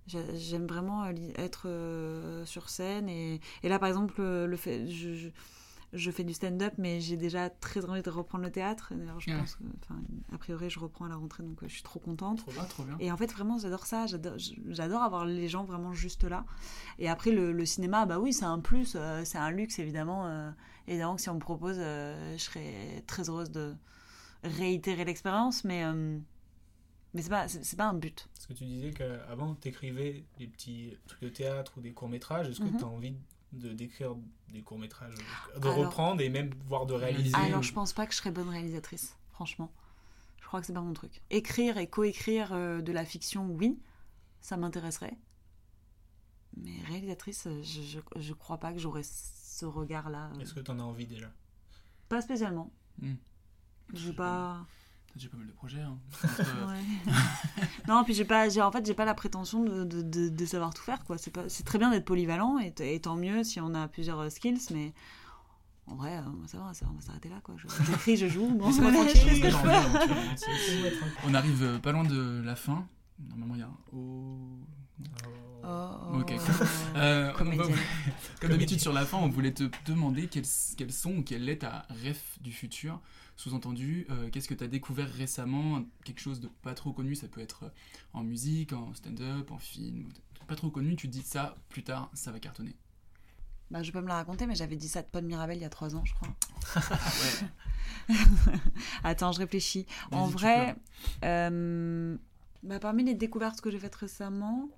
j'a- J'aime vraiment être sur scène et, et là par exemple le fait je, je, je fais du stand-up mais j'ai déjà très envie de reprendre le théâtre d'ailleurs je Ouais. pense enfin a priori je reprends à la rentrée donc euh, je suis trop contente Trop bien, trop bien. et en fait, vraiment, j'adore ça. J'adore, avoir les gens vraiment juste là. Et après, le, le cinéma, bah oui, c'est un plus, euh, c'est un luxe, évidemment. euh, évidemment que si on me propose, euh, je serais très heureuse de réitérer l'expérience, mais, mais c'est pas, c'est, pas un but. Parce que tu disais qu'avant, tu écrivais des petits trucs de théâtre ou des courts-métrages. Est-ce que Mhm. tu as envie de d'écrire des courts-métrages, de Alors- reprendre et même voire de réaliser Alors, ou- je pense pas que je serais bonne réalisatrice, franchement. Je crois que c'est pas mon truc. Écrire et coécrire euh, de la fiction, oui, ça m'intéresserait. Mais réalisatrice, euh, je, je, je crois pas que j'aurais ce regard-là. euh. Est-ce que tu en as envie déjà? Pas spécialement. Hmm. Je veux pas. J'ai pas mal de projets. Hein. [laughs] Entre, [laughs] non, puis j'ai pas, j'ai, en fait, j'ai pas la prétention de, de, de, de savoir tout faire, quoi. C'est, pas, c'est très bien d'être polyvalent et, tant mieux si on a plusieurs euh, skills, mais en vrai, euh, ça va, ça, on va s'arrêter là, quoi. Je- j'écris, je joue, bon, c'est- On arrive euh, pas loin de la fin. Normalement, il y a un O. Oh, Ok. oh, [laughs] Euh, on va- comédienne. comme d'habitude sur la fin, on voulait te demander quels, quels sont ou quel est ta ref du futur. Sous-entendu, euh, qu'est-ce que tu as découvert récemment? Quelque chose de pas trop connu, ça peut être euh, en musique, en stand-up, en film, pas trop connu, tu te dis ça, plus tard, ça va cartonner. Bah, je peux me la raconter, mais j'avais dit ça de Paul Mirabel il y a trois ans, je crois. [laughs] ouais. Attends, je réfléchis. En vrai, euh, bah, parmi les découvertes que j'ai faites récemment,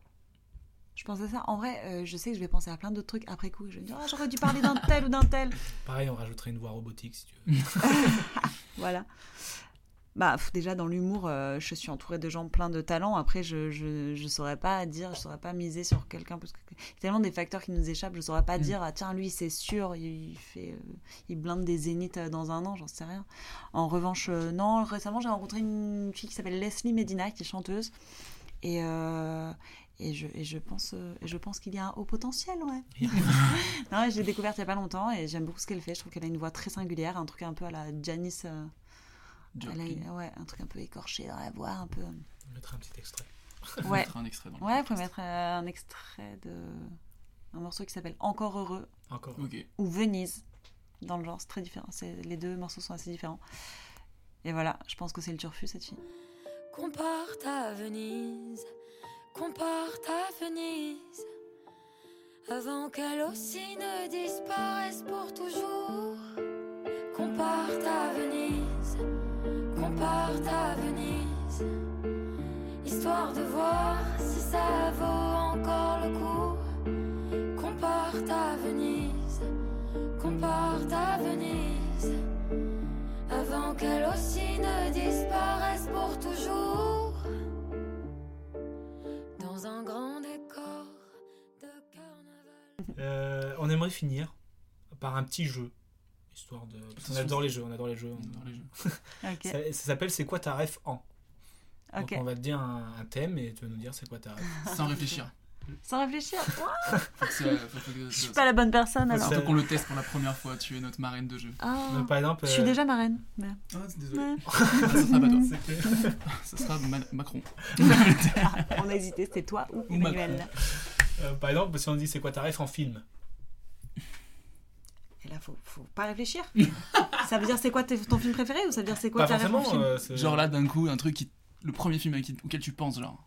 je pense à ça. En vrai, euh, je sais que je vais penser à plein d'autres trucs après coup. Je vais me dire, ah, j'aurais dû parler d'un tel ou d'un tel. Pareil, on rajouterait une voix robotique si tu veux. [laughs] Voilà. Bah, déjà, dans l'humour, euh, je suis entourée de gens pleins de talents. Après, je, je, je saurais pas dire, je saurais pas miser sur quelqu'un parce que il y a tellement des facteurs qui nous échappent. Je saurais pas Mm. dire, ah, tiens, lui, c'est sûr, il, fait, euh, il blinde des zéniths dans un an, j'en sais rien. En revanche, non, récemment, j'ai rencontré une fille qui s'appelle Leslie Medina, qui est chanteuse. Et, euh, et, je, et je pense, euh, et je pense qu'il y a un haut potentiel, ouais. [laughs] [laughs] non, je l'ai découverte il y a pas longtemps et j'aime beaucoup ce qu'elle fait. Je trouve qu'elle a une voix très singulière, un truc un peu à la Janice. euh, elle a- Joplin. ouais, un truc un peu écorché dans la voix, un peu. On mettra un petit extrait. On Ouais. mettra un extrait dans le Ouais, faut mettre euh, un extrait de un morceau qui s'appelle Encore heureux Encore. Ou Venise. dans le genre. C'est très différent. C'est- Les deux morceaux sont assez différents. Et voilà, je pense que c'est le turfu, cette fille. Qu'on parte à Venise, qu'on parte à Venise, avant qu'elle aussi ne disparaisse pour toujours. Qu'on parte à Venise, qu'on parte à Venise, histoire de voir si ça vaut encore le coup. Qu'on parte à Venise, qu'on parte à Venise, avant qu'elle aussi ne disparaisse pour toujours. Dans un grand décor de carnaval. Euh, on aimerait finir par un petit jeu. Histoire de. parce qu'on adore les jeux, on adore les jeux. on adore les jeux. [laughs] Ça ça s'appelle C'est quoi ta ref en? Donc on va te dire un, un thème et tu vas nous dire c'est quoi ta ref. Sans réfléchir. Sans réfléchir. [laughs] Ouah. Faut que ça- faut- faut que- Je suis pas la bonne personne alors. Faut qu'on le teste pour la première fois. Tu es notre marraine de jeu. Ah. Par exemple, Je suis euh, déjà marraine. mais- Ah, désolé. Ouais. Ah, [laughs] ça sera pas toi. C'était- [laughs] ça sera Ma- Macron. On a hésité, c'était toi ou Ou Emmanuel. Euh, par exemple, si on dit c'est quoi ta ref en film? Et là, faut, faut pas réfléchir. ça veut dire c'est quoi ton film préféré ou ça veut dire c'est quoi Pas ta ref en film? euh, Genre là, d'un coup, un truc qui. Le premier film auquel tu penses, genre.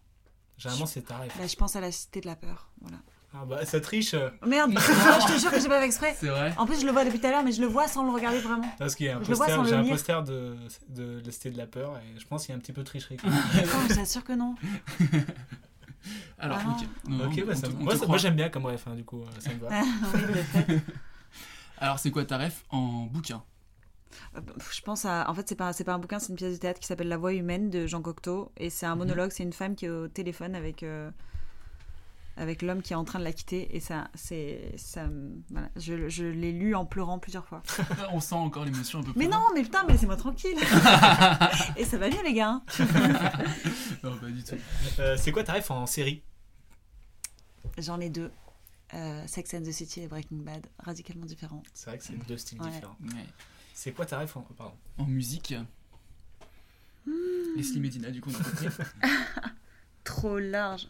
Généralement, c'est ta ref. Bah, je pense à la cité de la peur. Voilà. Ah bah ça triche. euh, Merde, [laughs] je te jure que j'ai pas fait exprès. C'est vrai En plus, je le vois depuis tout à l'heure, mais je le vois sans le regarder vraiment. Parce qu'il y a un Je poster, j'ai un poster de, de la Cité de la Peur et je pense qu'il y a un petit peu de tricherie. Non, [laughs] je t'assure que non. [laughs] Alors, Ah. ok. Non, bah, on ça- te- on moi, moi, j'aime bien comme ref, hein, du coup, euh, ça me va. Oui, peut-être. Alors, c'est quoi ta ref en bouquin? Je pense à. En fait, c'est pas, c'est pas un bouquin, c'est une pièce de théâtre qui s'appelle La voix humaine de Jean Cocteau. Et c'est un Mhm. monologue, c'est une femme qui est au téléphone avec. euh, avec l'homme qui est en train de la quitter et ça c'est ça voilà je, je l'ai lu en pleurant plusieurs fois [laughs] On sent encore l'émotion un peu mais plus. non mais putain mais laissez-moi tranquille [laughs] et ça va mieux les gars hein. [laughs] non, pas du tout. Euh, c'est quoi ta ref en série? J'en ai deux Euh, Sex and the City et Breaking Bad radicalement différents C'est vrai que c'est deux styles Ouais. différents. Ouais. C'est quoi ta ref en. Pardon. En musique. Hmm. Leslie Medina, du coup, on a compris. [laughs] trop large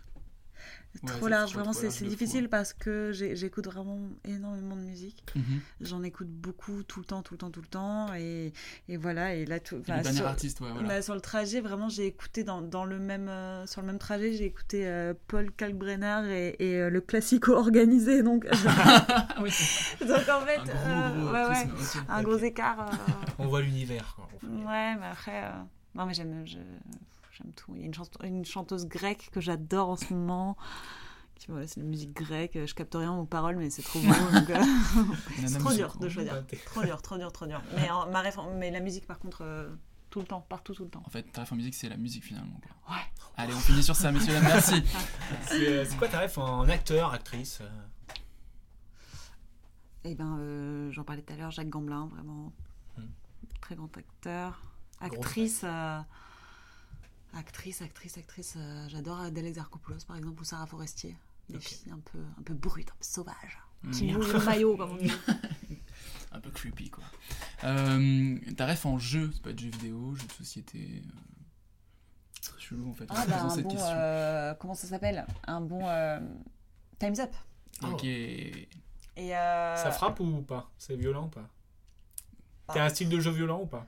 trop large vraiment c'est fou, difficile parce que j'écoute vraiment énormément de musique Mhm. j'en écoute beaucoup tout le temps tout le temps tout le temps et, et voilà et là tout sur, artiste, ouais, voilà. bah, sur le trajet vraiment j'ai écouté dans, dans le même euh, sur le même trajet j'ai écouté euh, Paul Kalkbrenner et, et euh, le classico [laughs] organisé donc [laughs] Oui. [laughs] donc en fait Un gros, gros ouais, ouais, prisme, ok. un gros écart On voit l'univers. Ouais, mais après, non, mais j'aime, je- j'aime tout. Il y a une, chante- une chanteuse grecque que j'adore en ce moment. Qui, voilà, c'est la musique grecque. Je capte rien aux paroles, mais c'est trop beau. [laughs] euh, c'est trop dur de choisir. Trop dur, trop dur, trop dur. [laughs] Mais, en- ma réf- mais la musique, par contre, euh, tout le temps, partout, tout le temps. En fait, ta ref en musique, c'est la musique finalement. quoi. Ouais. Allez, on finit sur ça, messieurs, dames, merci. [laughs] C'est euh, c'est quoi ta ref en acteur, actrice Eh ben, euh, j'en parlais tout à l'heure, Jacques Gamblin, vraiment très grand acteur. Actrice, euh, actrice, actrice, actrice. euh, J'adore Adèle Exarchopoulos, par exemple, ou Sarah Forestier. Des filles un peu, un peu brutes, un peu sauvages. Qui Mhm. jouent le [laughs] maillot, comme on dit. [laughs] Un peu creepy, quoi. Euh, ta ref en jeu, c'est pas de jeu vidéo, jeu de société. euh, Très chelou en fait. en Ah, bah, un cette bon. question. euh, comment ça s'appelle? Un bon. euh, Time's Up. Ok. Et. euh, Ça frappe ou pas? C'est violent ou pas? Ah. T'as un style de jeu violent ou pas?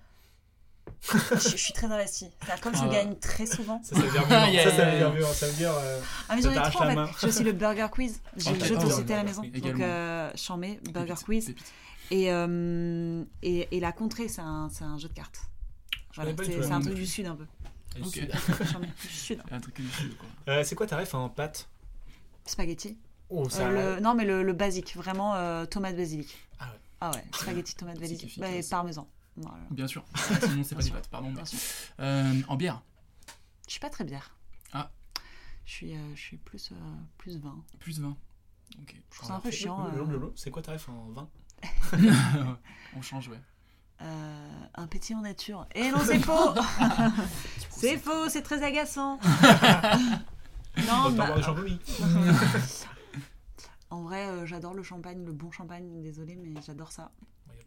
Je, je suis très investie. Comme je Ah. gagne très souvent. Ça, ça veut dire violent. ça, ça veut dire. Ça veut dire. euh, Ah mais j'en ai trop en fait. J'ai aussi le Burger Quiz. J'ai Ok. le jeu de Ah, société à la maison. Donc euh, j'en mets Burger Pépite, Quiz. pépite. Et, euh, et, et la contrée, c'est un, c'est un jeu de cartes. Voilà, du c'est un truc du sud un peu. [laughs] Sud. Mets du sud. Un truc du sud, quoi. Euh, c'est quoi ta ref en pâte? Spaghetti. Oh, ça. Euh, le- non mais le, le basique, vraiment euh, tomate basilic. Ah ouais. Ah ouais, spaghetti tomate basilic. Bah, et parmesan. Voilà. Bien sûr. [laughs] Sinon, c'est pas des pâtes, pardon. Bien sûr. Euh, en bière. Je suis pas très bière. Ah. Je suis, euh, je suis plus, euh, plus vin. Plus 20. Ok. Je trouve ça un peu chiant. Euh. C'est quoi ta ref en vin? [laughs] On change, ouais. Euh, un petit en nature. Et [laughs] non, c'est faux C'est faux, c'est très agaçant Non, bah. En vrai, euh, j'adore le champagne, le bon champagne, désolé, mais j'adore ça.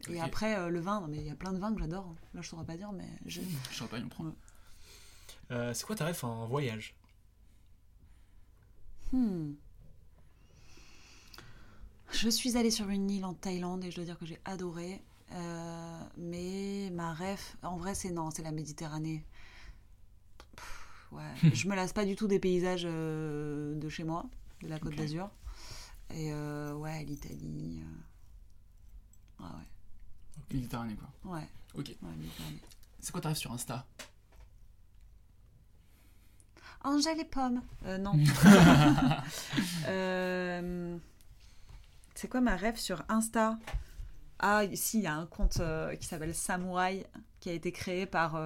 Et après, euh, le vin, non, mais il y a plein de vins que j'adore. hein. Là, je saurais pas dire, mais j'aime. Champagne, on prend. Euh, C'est quoi ta ref en voyage? Hmm. Je suis allée sur une île en Thaïlande et je dois dire que j'ai adoré. Euh, mais ma ref, en vrai, c'est non, c'est la Méditerranée. Pff, ouais. [laughs] je me lasse pas du tout des paysages euh, de chez moi, de la Côte d'Azur. Et ouais, l'Italie. Ah ouais. Méditerranée, quoi. Ouais. Ok. Ouais, Méditerranée. C'est quoi ta rêve sur Insta? Angèle et pommes. Euh, non. [laughs] [laughs] Euh, c'est quoi ma rêve sur Insta? Ah, si, il y a un compte euh, qui s'appelle Samouraï qui a été créé par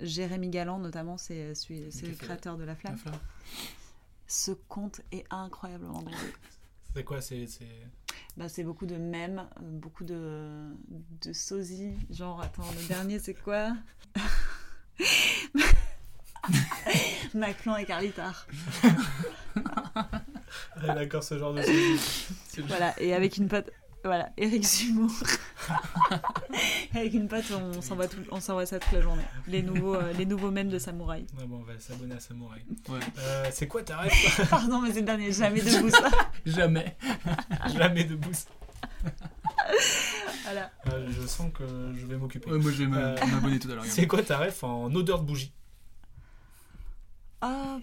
Jérémy Galland, notamment, c'est le créateur de La Flamme. La Flamme. Ce compte est incroyablement drôle. C'est quoi C'est. c'est- Bah, beaucoup de mèmes, beaucoup de, de sosies. Genre, attends, le dernier, c'est quoi? [laughs] Maclan et Carlitar. [laughs] D'accord, ce genre de sujet. Voilà, et avec une pote. Voilà, Eric Zemmour. [laughs] avec une pote, on s'envoie tout- on s'envoie ça toute la journée. Les nouveaux, euh, les nouveaux mèmes de samouraï. Ouais, bon, on va s'abonner à Samouraï. Ouais. Euh, c'est quoi ta rêve [laughs] Pardon, mais c'est le dernier, jamais de boost. [laughs] Jamais. Jamais de boost. Voilà. Euh, je sens que je vais m'occuper. Ouais, moi, je vais m'a- m'abonner tout à l'heure. C'est quoi ta rêve? En odeur de bougie Ah,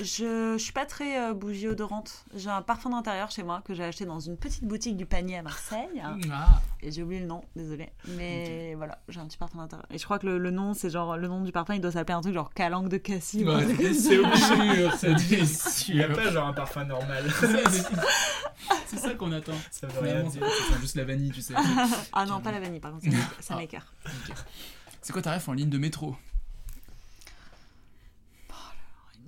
je, je suis pas très euh, bougie odorante. J'ai un parfum d'intérieur chez moi que j'ai acheté dans une petite boutique du panier à Marseille. Ah. Et j'ai oublié le nom, désolé. Mais voilà, j'ai un petit parfum d'intérieur. Et je crois que le, le nom, c'est genre le nom du parfum, il doit s'appeler un truc genre Calangue de un Ouais, c'est ça. obligé, c'est [laughs] Il n'y a sûr. pas genre un parfum normal. [laughs] C'est ça qu'on attend. Ça veut rien dire. sent juste la vanille, tu sais. ah non, pas la vanille, par contre, ça Ah. m'écœure. Ok. C'est quoi ta rêve en ligne de métro?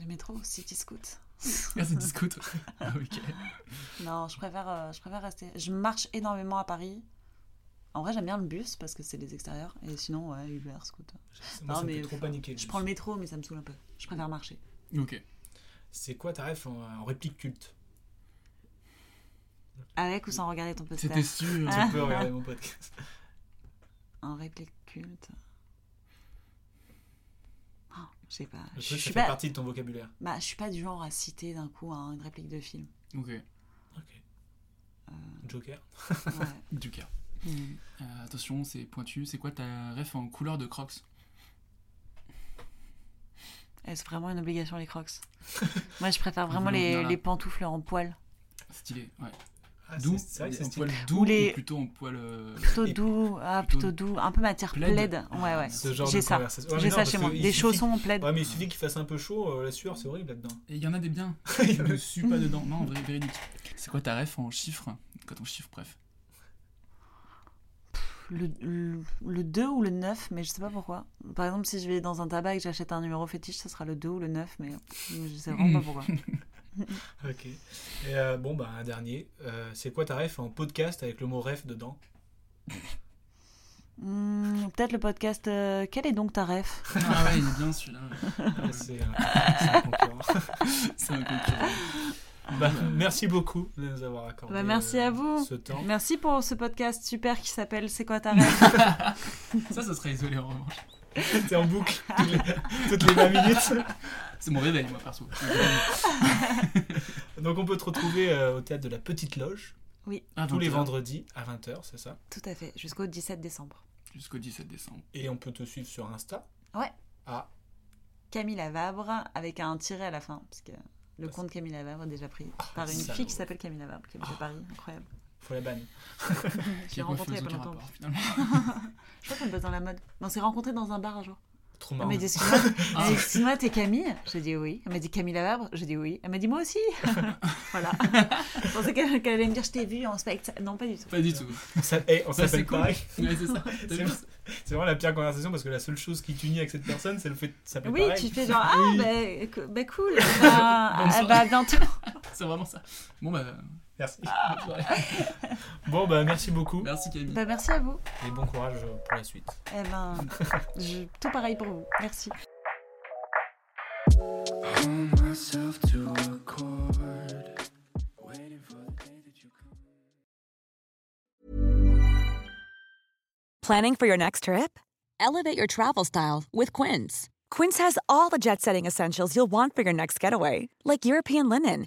Le métro, City Scoot. [laughs] Ah, c'est disco, toi. Ah, ok. Non, je préfère, euh, je préfère rester. Je marche énormément à Paris. En vrai, j'aime bien le bus parce que c'est les extérieurs. Et sinon, ouais, Uber, scooter. Moi, ça me fait trop paniquer, le Je bus. prends le métro, mais ça me saoule un peu. Je préfère marcher. Ok. C'est quoi ta rêve en, en réplique culte? Avec ou sans regarder ton podcast? C'était sûr. Tu peux regarder mon podcast. En réplique culte. Je sais pas. Le Je truc, ça suis fait pas. partie de ton vocabulaire. Bah, je suis pas du genre à citer d'un coup hein, une réplique de film. Ok. Joker. Ouais. [laughs] Joker. Mhm. Euh, attention, c'est pointu. C'est quoi ta rêve en couleur de crocs? Est-ce vraiment une obligation les crocs? [laughs] Moi, je préfère vraiment les, les pantoufles en poil. Stylé, ouais. Ah, doux c'est- vrai que c'est En poil doux Ou les- ou plutôt en poil. euh, Plutôt doux, ah, Plutôt doux, un peu matière plaid. plaid. Ouais, ouais. Ce genre J'ai de ça. Ouais, J'ai ça chez moi. Des suffit- chaussons en plaid. Ouais, mais il suffit qu'il fasse un peu chaud, euh, la sueur, c'est horrible là-dedans. Et il y en a des biens. [laughs] Je ne suis pas dedans. Non, en vrai, véridique. [laughs] C'est quoi ta ref en chiffres Quand on chiffre, bref? Le, le, le 2 ou le 9, mais je sais pas pourquoi. Par exemple, si je vais dans un tabac et que j'achète un numéro fétiche, ça sera le 2 ou le 9, mais je sais vraiment pas pourquoi. [laughs] [laughs] Ok. Et euh, bon, bah, un dernier. Euh, c'est quoi ta ref en podcast avec le mot ref dedans Hmm, Peut-être le podcast euh, Quel est donc ta ref? Ah ouais, il est bien celui-là. Ah, [laughs] C'est un, c'est un concurrent. [laughs] C'est un concurrent. Bah, merci beaucoup de nous avoir accordé Bah, merci euh, à vous. ce temps. Merci pour ce podcast super qui s'appelle C'est quoi ta ref? Ça, ça serait isolé en revanche. C'est en boucle toutes les, toutes les 20 minutes. C'est mon réveil, moi, perso. [laughs] Donc on peut te retrouver euh, au théâtre de la Petite Loge. Oui. À tous les 20h. vendredis à 20h, c'est ça? Tout à fait, jusqu'au 17 décembre. Jusqu'au 17 décembre. Et on peut te suivre sur Insta? Ouais. Ah, Camille Lavabre avec un tiret à la fin, parce que le compte Camille Lavabre est déjà pris par une salaud. fille qui s'appelle Camille Lavabre, qui habite à Paris. Incroyable. faut la banne. [laughs] Je Qui l'ai est rencontrée il y a pas longtemps. rapport, finalement. [laughs] Je crois qu'elle bosse dans la mode. On s'est rencontrés dans un bar un jour. Trop Elle marrant. [laughs] m'a dit Excuse-moi, elle Ah. m'a dit, Excuse-moi, t'es Camille? J'ai dit oui. Elle m'a dit Camille Lavabre J'ai dit oui. Elle m'a dit moi aussi. [laughs] voilà. Je pensais qu'elle allait me dire Je t'ai vu en spectacle. Non, pas du tout. Pas du tout. On eh, Bah, s'appelle cool. pareil. Ouais, c'est ça. [laughs] Vraiment la pire conversation parce que la seule chose qui t'unit avec cette personne, c'est le fait de s'appeler Oui, pareil. tu fais genre Ah, Oui. bah, cou- bah, cool. Bah, ah, bah, à bientôt. C'est vraiment ça. Bon, bah. Merci. bonne soirée. Bon, bah merci beaucoup. Merci, Camille. Bah, merci à vous. Et bon courage euh, pour la suite. Eh ben, [laughs] je- tout pareil pour vous. Merci. Planning for your next trip? Elevate your travel style with Quince. Quince has all the jet setting essentials you'll want for your next getaway, like European linen,